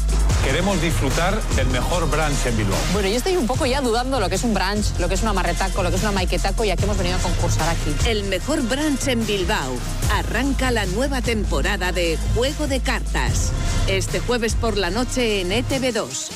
Queremos disfrutar del mejor brunch en Bilbao. Bueno, yo estoy un poco ya dudando lo que es un brunch, lo que es una marretaco, lo que es una maiketaco, ya que hemos venido a concursar aquí. El mejor brunch en Bilbao. Arranca la nueva temporada de Juego de Cartas. Este jueves por la noche en ETV2.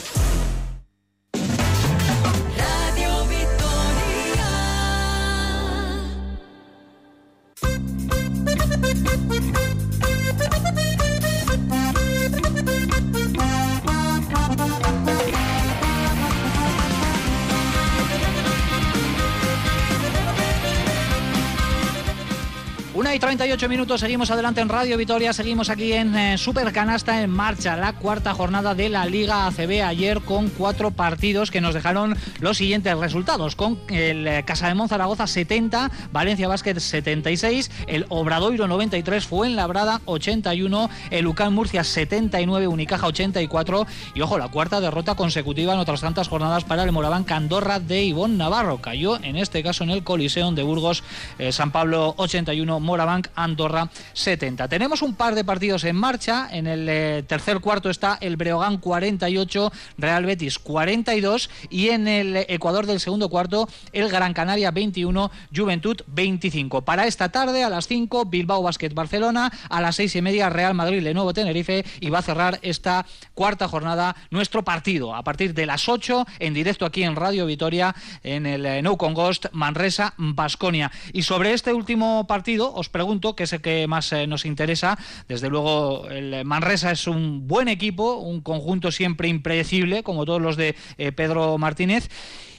Y 38 minutos, seguimos adelante en Radio Vitoria, seguimos aquí en eh, Super Canasta en marcha, la cuarta jornada de la Liga ACB ayer con cuatro partidos que nos dejaron los siguientes resultados, con el eh, Casa de Monzaragoza 70, Valencia Basket 76, el Obradoiro 93, fue en Labrada 81, el UCAN Murcia 79, Unicaja 84 y ojo, la cuarta derrota consecutiva en otras tantas jornadas para el Moraván Candorra de Ivón Navarro, cayó en este caso en el Coliseum de Burgos, eh, San Pablo 81, Moraván Andorra 70. Tenemos un par de partidos en marcha. En el eh, tercer cuarto está el Breogán 48, Real Betis 42 y en el Ecuador del segundo cuarto el Gran Canaria 21, Juventud 25. Para esta tarde a las 5 Bilbao Basket Barcelona, a las 6 y media Real Madrid Lenovo Tenerife y va a cerrar esta cuarta jornada nuestro partido a partir de las 8 en directo aquí en Radio Vitoria en el eh, No Con Ghost Manresa Basconia. Y sobre este último partido os pregunto, que es el que más eh, nos interesa. Desde luego, el Manresa es un buen equipo, un conjunto siempre impredecible, como todos los de eh, Pedro Martínez.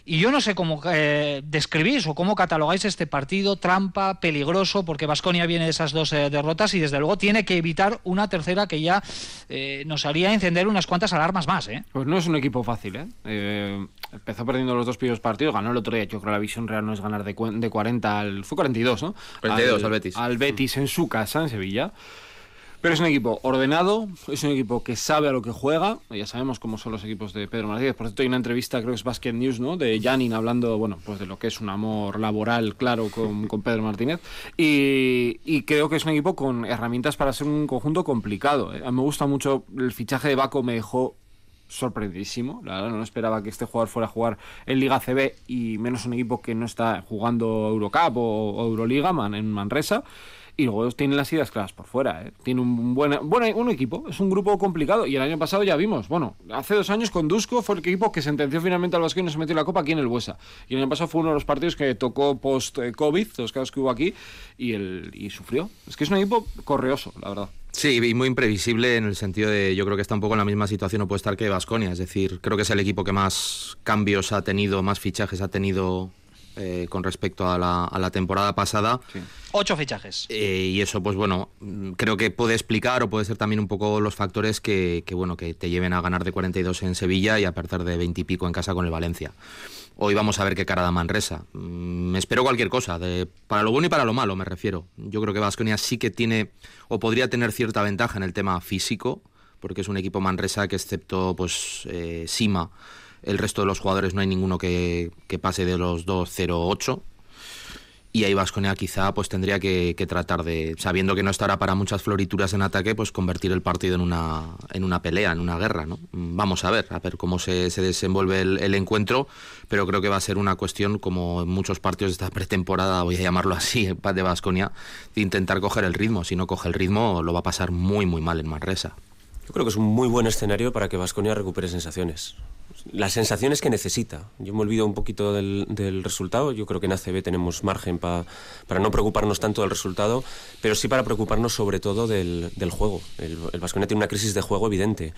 Y yo no sé cómo eh, describís o cómo catalogáis este partido, trampa, peligroso, porque Vasconia viene de esas dos eh, derrotas y desde luego tiene que evitar una tercera que ya eh, nos haría encender unas cuantas alarmas más. Pues no es un equipo fácil. Empezó perdiendo los dos primeros partidos, ganó el otro día. Yo creo que la visión real no es ganar de, de 40 al. Fue 42, ¿no? 42 al Betis. Al Betis en su casa, en Sevilla. Pero es un equipo ordenado, es un equipo que sabe a lo que juega. Ya sabemos cómo son los equipos de Pedro Martínez. Por cierto, hay una entrevista, creo que es Basket News, ¿no? De Janin hablando, bueno, pues de lo que es un amor laboral, claro, con, con Pedro Martínez. Y, y, creo que es un equipo con herramientas para ser un conjunto complicado. ¿eh? Me gusta mucho el fichaje de Baco, me dejó sorprendidísimo. La verdad, no esperaba que este jugador fuera a jugar en Liga CB y menos un equipo que no está jugando Eurocup o, Euroliga man, en Manresa y luego tiene las ideas claras por fuera. ¿eh? Tiene un buen, bueno, un equipo, es un grupo complicado y el año pasado ya vimos, bueno, hace dos años con Dusko fue el equipo que sentenció finalmente al Vasco y no se metió la Copa aquí en el Buesa. Y el año pasado fue uno de los partidos que tocó post-COVID, los casos que hubo aquí, y, el, y sufrió. Es que es un equipo correoso, la verdad. Sí, y muy imprevisible en el sentido de, yo creo que está un poco en la misma situación o puede estar que Vasconia, es decir, creo que es el equipo que más cambios ha tenido, más fichajes ha tenido eh, con respecto a la, a la temporada pasada. Ocho fichajes. Eh, y eso, pues bueno, creo que puede explicar o puede ser también un poco los factores que, que, bueno, que te lleven a ganar de 42 en Sevilla y a perder de 20 y pico en casa con el Valencia. Hoy vamos a ver qué cara da Manresa. Mm, Me espero cualquier cosa, de, para lo bueno y para lo malo me refiero. Yo creo que Vasconia sí que tiene o podría tener cierta ventaja en el tema físico, porque es un equipo Manresa que excepto pues eh, Sima, el resto de los jugadores no hay ninguno que, que pase de los 2-0-8 y ahí Vasconia quizá pues tendría que, tratar de, sabiendo que no estará para muchas florituras en ataque, pues convertir el partido en una, en una pelea, en una guerra, ¿no? Vamos a ver, a ver cómo se, se desenvuelve el, el, encuentro, pero creo que va a ser una cuestión, como en muchos partidos de esta pretemporada, voy a llamarlo así, de Vasconia, de intentar coger el ritmo. Si no coge el ritmo, lo va a pasar muy, muy mal en Manresa. Yo creo que es un muy buen escenario para que Vasconia recupere sensaciones. Las sensaciones que necesita. Yo me olvido un poquito del, resultado. Yo creo que en ACB tenemos margen pa, para no preocuparnos tanto del resultado, pero sí para preocuparnos sobre todo del, del juego. El, el Vasconia tiene una crisis de juego evidente,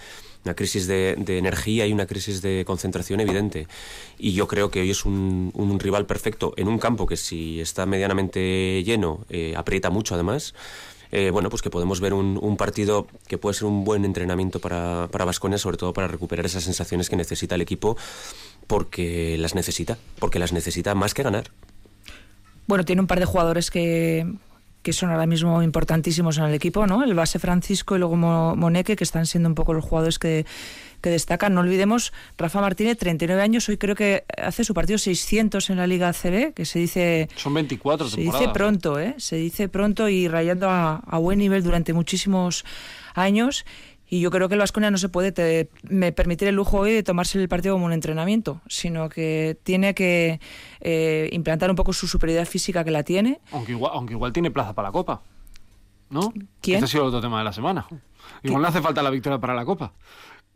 una crisis de, de, energía y una crisis de concentración evidente. Y yo creo que hoy es un, un rival perfecto en un campo que si está medianamente lleno, eh, aprieta mucho además eh, bueno, pues que podemos ver un, partido que puede ser un buen entrenamiento para Vasconia, sobre todo para recuperar esas sensaciones que necesita el equipo, porque las necesita, porque las necesita más que ganar. Bueno, tiene un par de jugadores que, que son ahora mismo importantísimos en el equipo, ¿no? El base Francisco y luego Moneque, que están siendo un poco los jugadores que, que destacan. No olvidemos, Rafa Martínez, 39 años, hoy creo que hace su partido 600 en la Liga ACB, que se dice... Son 24 Se dice pronto, ¿eh? Se dice pronto y rayando a, a buen nivel durante muchísimos años. Y yo creo que el Vasconia no se puede te, me permitir el lujo hoy de tomarse el partido como un entrenamiento, sino que tiene que eh, implantar un poco su superioridad física que la tiene. Aunque igual, aunque igual tiene plaza para la Copa. ¿No? ¿Quién? Este ha sido otro tema de la semana. Igual no hace falta la victoria para la Copa.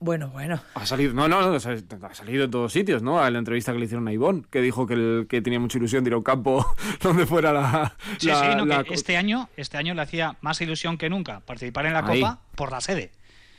Bueno, bueno. Ha salido, no, no, no, ha salido en todos sitios, ¿no? A la entrevista que le hicieron a Ivonne, que dijo que, el, que tenía mucha ilusión de ir a un campo donde fuera la. Sí, la, sí, no, la... que este año, este año le hacía más ilusión que nunca participar en la Ahí. Copa por la sede.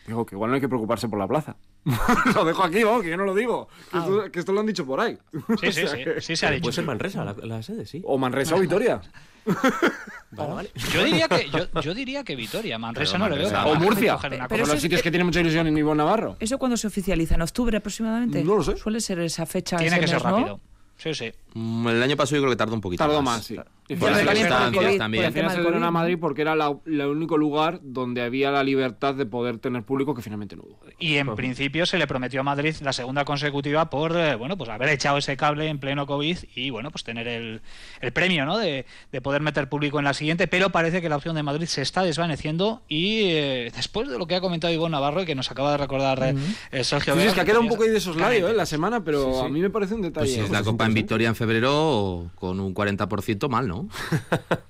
Digo que igual no hay que preocuparse por la plaza. lo dejo aquí, ¿no? que yo no lo digo. Que, Ah. esto, que esto lo han dicho por ahí. Sí, sí, sí, sí se ha dicho. Puede ser Manresa la, la sede, sí. O Manresa o Vitoria. Vale, vale. Yo diría que, yo, yo diría que Vitoria, Manresa Pero no le veo. Manresa- O Murcia. Pero Copa. los sitios es- que tienen mucha ilusión en Ivonne Navarro. ¿Eso cuando se oficializa? ¿En octubre aproximadamente? No lo sé. Suele ser esa fecha. Tiene ese que ser rápido. Sí, sí. Mm, El año pasado yo creo que tardó un poquito Tardó más. más, sí. Y Por las también al por el tema final se del dieron a. Madrid porque era la- el único lugar donde había la libertad de poder tener público que finalmente no hubo. Y en principio se le prometió a Madrid la segunda consecutiva por eh, bueno pues haber echado ese cable en pleno COVID y bueno pues tener el, el premio ¿no? de, de poder meter público en la siguiente, pero parece que la opción de Madrid se está desvaneciendo y eh, después de lo que ha comentado Ivonne Navarro y que nos acaba de recordar eh, eh, Sergio Sí, Vega, es que ha quedado un poco ahí de soslayo. ¿eh? la semana, pero Sí, sí. a mí me parece un detalle. Pues si es la Pues Copa en. Victoria en febrero con un 40% mal, ¿no?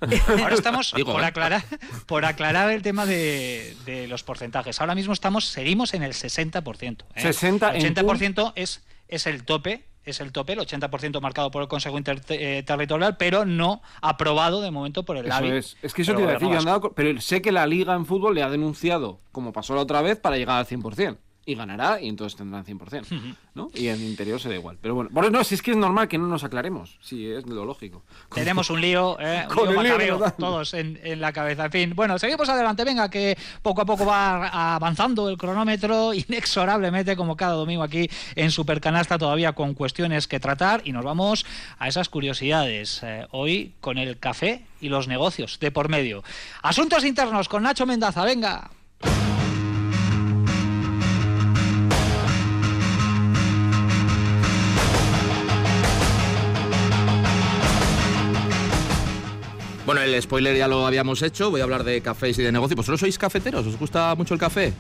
Ahora estamos Digo, por ¿eh? aclarar por aclarar el tema de, de los porcentajes. Ahora mismo estamos seguimos en el 60%. ¿eh? 60 en el 80% es es el tope, es el tope, el 80% marcado por el Consejo Interterritorial, pero no aprobado de momento por el AVI. es. Es que eso decir, con- pero sé que la liga en fútbol le ha denunciado, como pasó la otra vez, para llegar al 100%. Y ganará y entonces tendrán 100%. ¿no? Y en interior se da igual. Pero bueno, bueno, no, si es que es normal que no nos aclaremos. Sí, es lo lógico. Tenemos un lío, eh, un Con lío el todos en, en la cabeza. En fin, bueno, seguimos adelante. Venga, que poco a poco va avanzando el cronómetro inexorablemente, como cada domingo aquí en Supercanasta, todavía con cuestiones que tratar. Y nos vamos a esas curiosidades. eh, hoy con el café y los negocios de por medio. Asuntos internos con Nacho Mendaza. Venga. Bueno, el spoiler ya lo habíamos hecho. Voy a hablar de cafés y de negocio. ¿Vosotros sois cafeteros? ¿Os gusta mucho el café?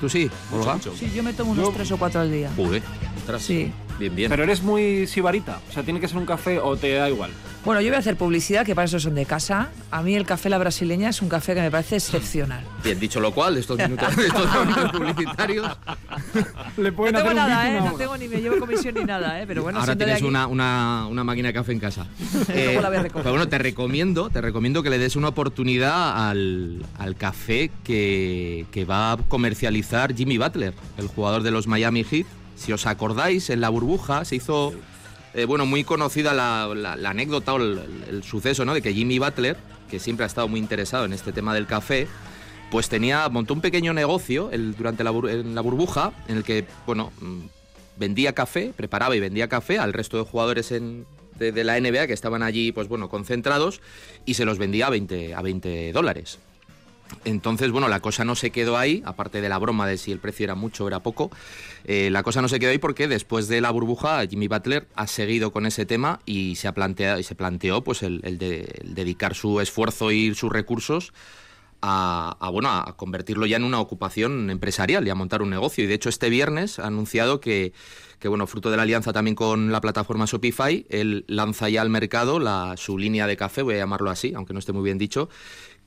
¿Tú sí, Olga? Sí, yo me tomo unos tres o cuatro al día. Joder, ostras. Sí. Bien, bien. Pero eres muy sibarita. O sea, tiene que ser un café o te da igual. Bueno, yo voy a hacer publicidad, que para eso son de casa. A mí el café La Brasileña es un café que me parece excepcional. Bien, dicho lo cual, estos minutos, de estos minutos publicitarios, Le No tengo nada, ¿eh? No tengo ni me llevo comisión ni nada, ¿eh? Pero bueno, ahora tienes aquí- una, una, una máquina de café en casa. Eh, la voy a pero bueno, te recomiendo, te recomiendo que le des una oportunidad al, al café que, que va a comercializar Jimmy Butler, el jugador de los Miami Heat. Si os acordáis, en la burbuja se hizo eh, bueno, muy conocida la, anécdota o el, suceso, ¿no? De que Jimmy Butler, que siempre ha estado muy interesado en este tema del café, pues tenía, montó un pequeño negocio durante la, en burbuja en el que, bueno, mm, vendía café, preparaba y vendía café al resto de jugadores de, la NBA que estaban allí, pues bueno, concentrados y se los vendía a 20, a 20 dólares. Entonces, bueno, la cosa no se quedó ahí, aparte de la broma de si el precio era mucho o era poco, eh, la cosa no se quedó ahí porque después de la burbuja Jimmy Butler ha seguido con ese tema y se, ha planteado, y se planteó pues el, dedicar su esfuerzo y sus recursos a, bueno, a convertirlo ya en una ocupación empresarial y a montar un negocio. Y de hecho este viernes ha anunciado que, que bueno, fruto de la alianza también con la plataforma Shopify, él lanza ya al mercado la, su línea de café, voy a llamarlo así, aunque no esté muy bien dicho,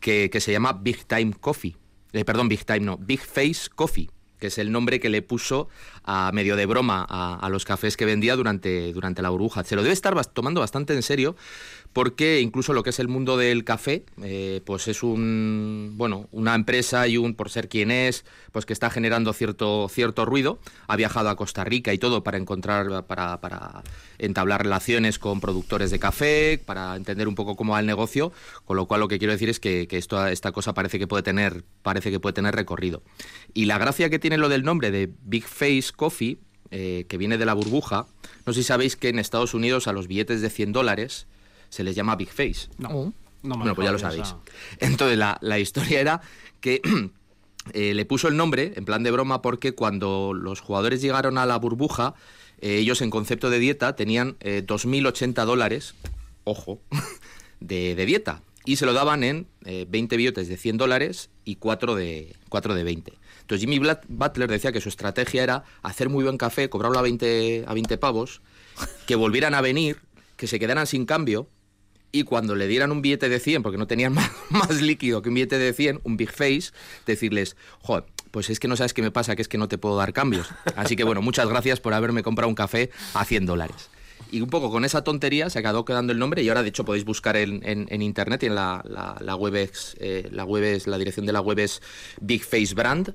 que, se llama Big Time Coffee. Eh, perdón, Big Time no, Big Face Coffee que es el nombre que le puso a medio de broma a, los cafés que vendía durante, durante la burbuja. Se lo debe estar tomando bastante en serio porque incluso lo que es el mundo del café, eh, pues es un, bueno, una empresa y un, por ser quien es, pues que está generando cierto, cierto ruido. Ha viajado a Costa Rica y todo para encontrar, para, para entablar relaciones con productores de café, para entender un poco cómo va el negocio, con lo cual lo que quiero decir es que, esto, esta cosa parece que puede tener, parece que puede tener recorrido. Y la gracia que tiene lo del nombre de Big Face Coffee, eh, que viene de la burbuja, no sé si sabéis que en Estados Unidos a los billetes de 100 dólares se les llama Big Face. No, oh. no Bueno, pues ya lo sabéis. Entonces, la, historia era que eh, le puso el nombre en plan de broma porque cuando los jugadores llegaron a la burbuja, eh, ellos en concepto de dieta tenían 2.080 eh, dólares, ojo, de, dieta. Y se lo daban en 20 billetes de 100 dólares y 4 de, 4 de 20. Entonces Jimmy Butler decía que su estrategia era hacer muy buen café, cobrarlo a 20, a 20 pavos, que volvieran a venir, que se quedaran sin cambio y cuando le dieran un billete de 100, porque no tenían más, líquido que un billete de 100, un big face, decirles, joder, pues es que no sabes qué me pasa, que es que no te puedo dar cambios. Así que bueno, muchas gracias por haberme comprado un café a 100 dólares. Y un poco con esa tontería se acabó quedando el nombre y ahora de hecho podéis buscar en, en, internet y en la, la, web es, eh, la web es, la dirección de la web es bigfacebrand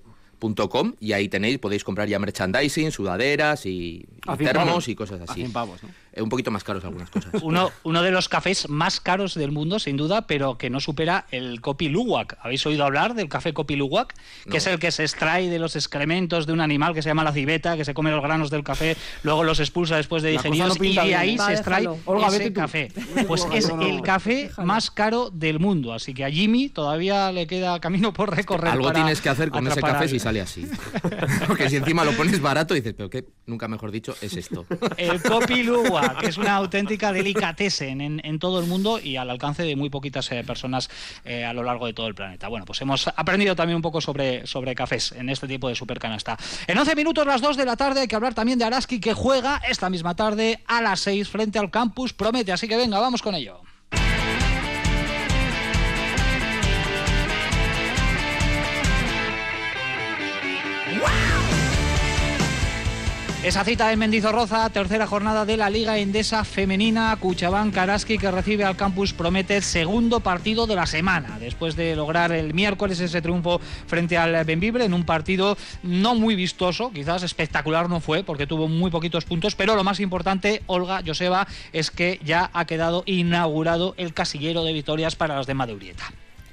Com, y ahí tenéis, podéis comprar ya merchandising, sudaderas y, termos y cosas así. pavos, ¿no? Eh, un poquito más caros algunas cosas. Uno, uno de los cafés más caros del mundo, sin duda, pero que no supera el Kopi Luwak. ¿Habéis oído hablar del café Kopi Luwak? Que es el que se extrae de los excrementos de un animal que se llama la civeta, que se come los granos del café, luego los expulsa después de digeridos y de ahí se extrae ese café. Pues es el café más caro del mundo, así que a Jimmy todavía le queda camino por recorrer. Algo tienes que hacer con ese café si sale así. Porque si encima lo pones barato, dices, pero qué, nunca mejor dicho, es esto. El Que es una auténtica delicatessen en, en, todo el mundo y al alcance de muy poquitas eh, personas eh, a lo largo de todo el planeta. Bueno, pues hemos aprendido también un poco sobre, sobre cafés en este tipo de supercanasta. En 11 minutos, las 2 de la tarde, hay que hablar también de Araski, que juega esta misma tarde a las 6 frente al campus Promete. Así que venga, vamos con ello. Esa cita en Mendizorroza, tercera jornada de la Liga Endesa Femenina, Cuchabán Karaski que recibe al campus Promete segundo partido de la semana, después de lograr el miércoles ese triunfo frente al Benvibre en un partido no muy vistoso, quizás espectacular no fue porque tuvo muy poquitos puntos, pero lo más importante, Olga Joseba, es que ya ha quedado inaugurado el casillero de victorias para las de Madeurieta.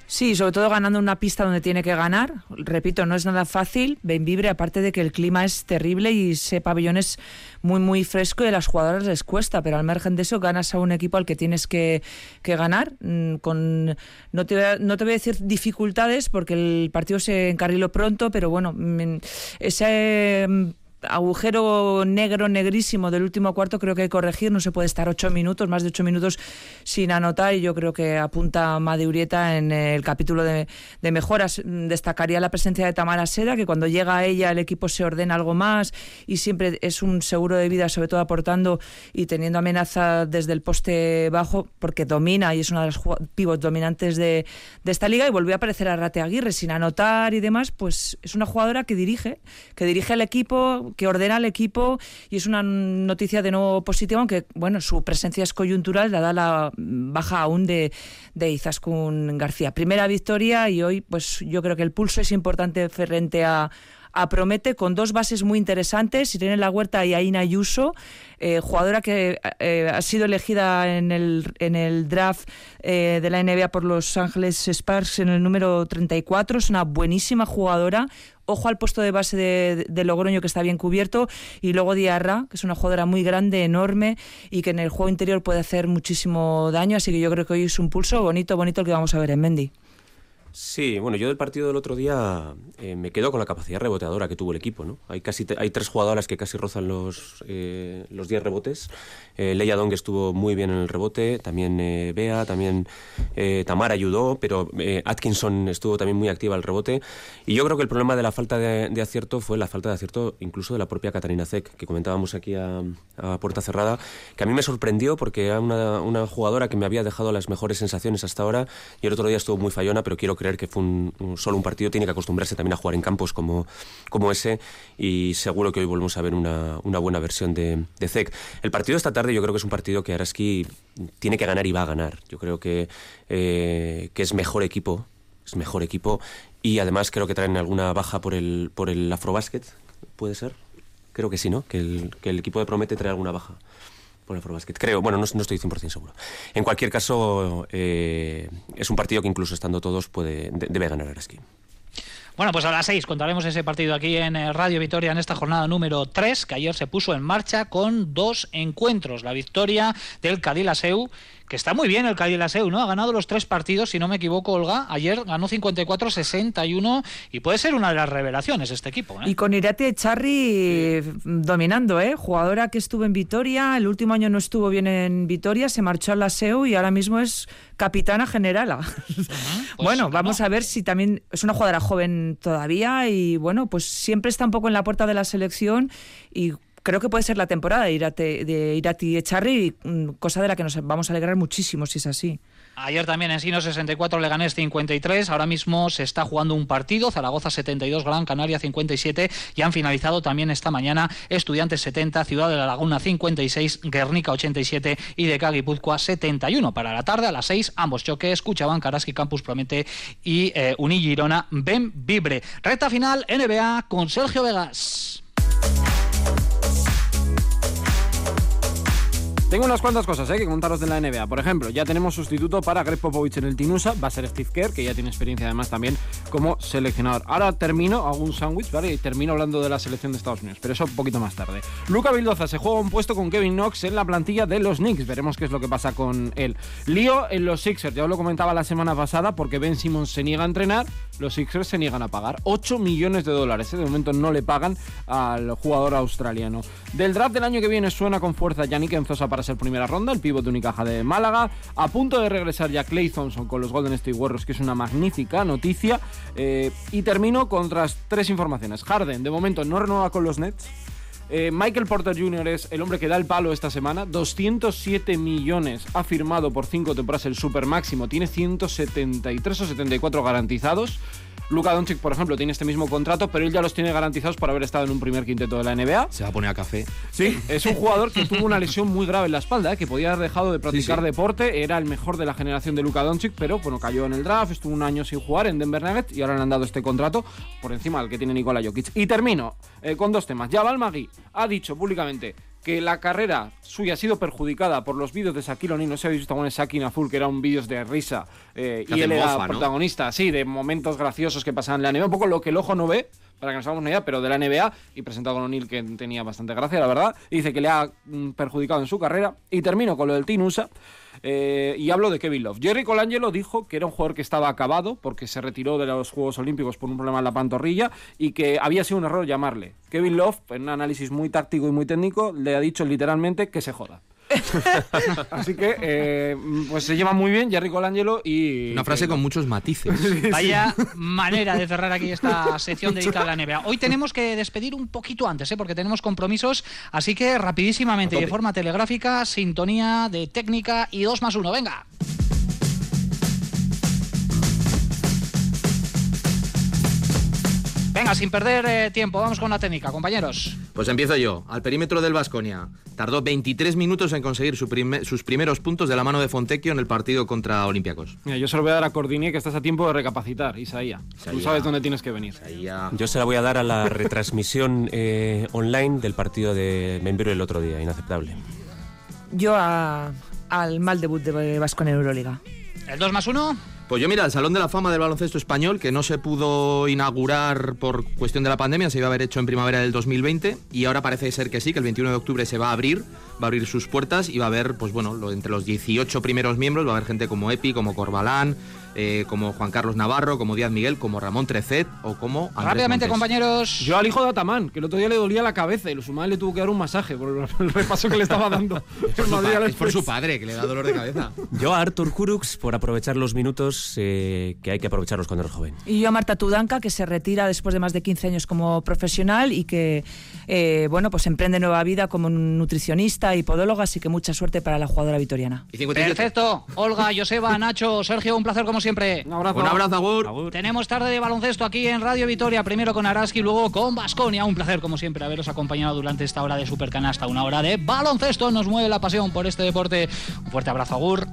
Sí, sobre todo ganando una pista donde tiene que ganar. Repito, no es nada fácil. Benvibre, aparte de que el clima es terrible y ese pabellón es muy, muy fresco y a las jugadoras les cuesta, pero al margen de eso ganas a un equipo al que tienes que, que ganar. Mm, con, no, te, no te voy a decir dificultades porque el partido se encarriló pronto, pero bueno, mm, ese agujero negro, negrísimo del último cuarto creo que hay que corregir. No se puede estar ocho minutos, más de ocho minutos sin anotar y yo creo que apunta Urieta en el capítulo de, mejoras. Destacaría la presencia de Tamara Seda, que cuando llega a ella el equipo se ordena algo más y siempre es un seguro de vida, sobre todo aportando y teniendo amenaza desde el poste bajo, porque domina y es una de las pivots dominantes de, de esta liga y volvió a aparecer a Rate Aguirre sin anotar y demás, pues es una jugadora que dirige, que dirige al equipo que ordena el equipo y es una noticia de nuevo positiva, aunque bueno, su presencia es coyuntural, dada la baja aún de, de Izaskun García. Primera victoria y hoy pues yo creo que el pulso es importante frente a, a Promete con dos bases muy interesantes, Irene La Huerta y Aina Ayuso, eh, jugadora que eh, ha sido elegida en el, en el draft eh, de la NBA por Los Ángeles Sparks en el número 34, es una buenísima jugadora, ojo al puesto de base de, Logroño que está bien cubierto y luego Diarra, que es una jugadora muy grande, enorme y que en el juego interior puede hacer muchísimo daño, así que yo creo que hoy es un pulso bonito, bonito el que vamos a ver en Mendy. Sí, bueno, yo del partido del otro día eh, me quedo con la capacidad reboteadora que tuvo el equipo, ¿no? Hay casi hay tres jugadoras que casi rozan los eh, los 10 rebotes. Eh, Leia Dong estuvo muy bien en el rebote, también eh, Bea, también Tamara ayudó, pero Atkinson estuvo también muy activa al rebote. Y yo creo que el problema de la falta de, acierto fue la falta de acierto incluso de la propia Catarina Zek, que comentábamos aquí a, puerta cerrada, que a mí me sorprendió porque era una, una jugadora que me había dejado las mejores sensaciones hasta ahora y el otro día estuvo muy fallona, pero quiero creer que fue un, solo un partido, tiene que acostumbrarse también a jugar en campos como, como ese y seguro que hoy volvemos a ver una, una buena versión de, de ZEC. El partido de esta tarde yo creo que es un partido que Araski tiene que ganar y va a ganar. Yo creo que, eh, que es mejor equipo, es mejor equipo y además creo que traen alguna baja por el, por el Afrobasket, ¿puede ser? Creo que sí, ¿no? Que el, que el equipo de Promete trae alguna baja por el Afrobasket. Creo, bueno, no, no, estoy 100% seguro. En cualquier caso, eh, es un partido que incluso estando todos puede, debe ganar Araski. Bueno, pues a las seis contaremos ese partido aquí en eh, Radio Victoria en esta jornada número 3, que ayer se puso en marcha con dos encuentros. La victoria del Cadilaseu que está muy bien el Cadilaseu, ¿no? Ha ganado los tres partidos, si no me equivoco, Olga. Ayer ganó 54-61 y puede ser una de las revelaciones este equipo. ¿eh? Y con Irate Charri dominando, ¿eh? Jugadora que estuvo en Vitoria, el último año no estuvo bien en Vitoria, se marchó al Laseu y ahora mismo es capitana generala. Pues bueno, vamos a ver si también es una jugadora joven todavía y bueno, pues siempre está un poco en la puerta de la selección y creo que puede ser la temporada de Irati, de Irati Echarri, mm, cosa de la que nos vamos a alegrar muchísimo si es así. Ayer también en Sino 64 Leganés 53. Ahora mismo se está jugando un partido. Zaragoza 72, Gran Canaria 57. Y han finalizado también esta mañana Estudiantes 70, Ciudad de la Laguna 56, Guernica 87 y de Guipúzcoa 71. Para la tarde a las 6, ambos choques. Cuchaban, Karaski Campus Promete y eh, Girona Ben Vibre. Recta final NBA con Sergio Vegas. Tengo unas cuantas cosas ¿eh? que contaros de la NBA. Por ejemplo, ya tenemos sustituto para Greg Popovich en el Tinusa. Va a ser Steve Kerr, que ya tiene experiencia además también como seleccionador. Ahora termino, hago un sándwich, ¿vale? Y termino hablando de la selección de Estados Unidos, pero eso un poquito más tarde. Luca Vildoza se juega un puesto con Kevin Knox en la plantilla de los Knicks. Veremos qué es lo que pasa con él. Lío en los Sixers, ya os lo comentaba la semana pasada, porque Ben Simmons se niega a entrenar, los Sixers se niegan a pagar. 8 millones de dólares, ¿eh? de momento no le pagan al jugador australiano. Del draft del año que viene suena con fuerza Yannick Enzosa para ser primera ronda, el pívot de Unicaja de Málaga. A punto de regresar ya Clay Thompson con los Golden State Warriors, que es una magnífica noticia. Eh, y termino con otras tres informaciones. Harden, de momento, no renueva con los Nets. Eh, Michael Porter Jr. es el hombre que da el palo esta semana. 207 millones ha firmado por 5 temporadas el super máximo. Tiene 173 o 74 garantizados. Luka Doncic, por ejemplo, tiene este mismo contrato, pero él ya los tiene garantizados por haber estado en un primer quinteto de la NBA. Se va a poner a café. Sí, es un jugador que tuvo una lesión muy grave en la espalda, ¿eh? que podía haber dejado de practicar deporte. Era el mejor de la generación de Luka Doncic, pero bueno, cayó en el draft, estuvo un año sin jugar en Denver Nuggets y ahora le han dado este contrato por encima del que tiene Nikola Jokic. Y termino eh, con dos temas. Jabal Magui ha dicho públicamente que la carrera suya ha sido perjudicada por los vídeos de Shaquille O'Neal. No sé si habéis visto con Shaquille Full, que eran vídeos de risa. Eh, y él era protagonista, sí, de momentos graciosos que pasaban en la NBA. Un poco lo que el ojo no ve, para que nos hagamos una idea, pero de la NBA. Y presentado con O'Neal, que tenía bastante gracia, la verdad. Y dice que le ha mm, perjudicado en su carrera. Y termino con lo del Tinusa. Eh, y hablo de Kevin Love. Jerry Colangelo dijo que era un jugador que estaba acabado porque se retiró de los Juegos Olímpicos por un problema en la pantorrilla y que había sido un error llamarle. Kevin Love, en un análisis muy táctico y muy técnico, le ha dicho literalmente que se joda. Así que eh, pues se lleva muy bien Jerry Colangelo y... Una frase con muchos matices. Vaya manera de cerrar aquí esta sección dedicada a la NBA. Hoy tenemos que despedir un poquito antes, ¿eh? porque tenemos compromisos, así que rapidísimamente y de forma telegráfica, sintonía de técnica y dos más uno. Venga. Venga, sin perder eh, tiempo, vamos con la técnica, compañeros. Pues empiezo yo. Al perímetro del Vasconia. Tardó 23 minutos en conseguir su prime- sus primeros puntos de la mano de Fontecchio en el partido contra Olympiacos. Mira, yo se lo voy a dar a Cordiné que estás a tiempo de recapacitar, Isaía. Tú Isaía. sabes dónde tienes que venir. Ya- Yo se la voy a dar a la retransmisión eh, online del partido de Membiro el otro día, inaceptable. Yo a- al mal debut de Vasco en Euroliga. ¿El 2 más 1? Pues yo mira, el Salón de la Fama del Baloncesto Español, que no se pudo inaugurar por cuestión de la pandemia, se iba a haber hecho en primavera del 2020 y ahora parece ser que sí, que el 21 de octubre se va a abrir, va a abrir sus puertas y va a haber, pues bueno, entre los 18 primeros miembros va a haber gente como Epi, como Corbalán, eh, como Juan Carlos Navarro, como Díaz Miguel, como Ramón Trecet o como Andrés Rápidamente, Montes. compañeros. Yo al hijo de Atamán, que el otro día le dolía la cabeza y los humanos le tuvo que dar un masaje por el repaso que le estaba dando. Es por, su es por su padre, que le da dolor de cabeza. Yo a Artur Kurux por aprovechar los minutos eh, que hay que aprovecharlos cuando eres joven. Y yo a Marta Tudanca, que se retira después de más de 15 años como profesional y que, eh, bueno, pues emprende nueva vida como nutricionista y podóloga, así que mucha suerte para la jugadora vitoriana. Y 57. Perfecto. Olga, Joseba, Nacho, Sergio, un placer como siempre. Un abrazo. Un abrazo, Agur. Tenemos tarde de baloncesto aquí en Radio Vitoria, primero con Araski, luego con Basconia. Un placer, como siempre, haberos acompañado durante esta hora de Supercanasta, una hora de baloncesto. Nos mueve la pasión por este deporte. Un fuerte abrazo, Agur.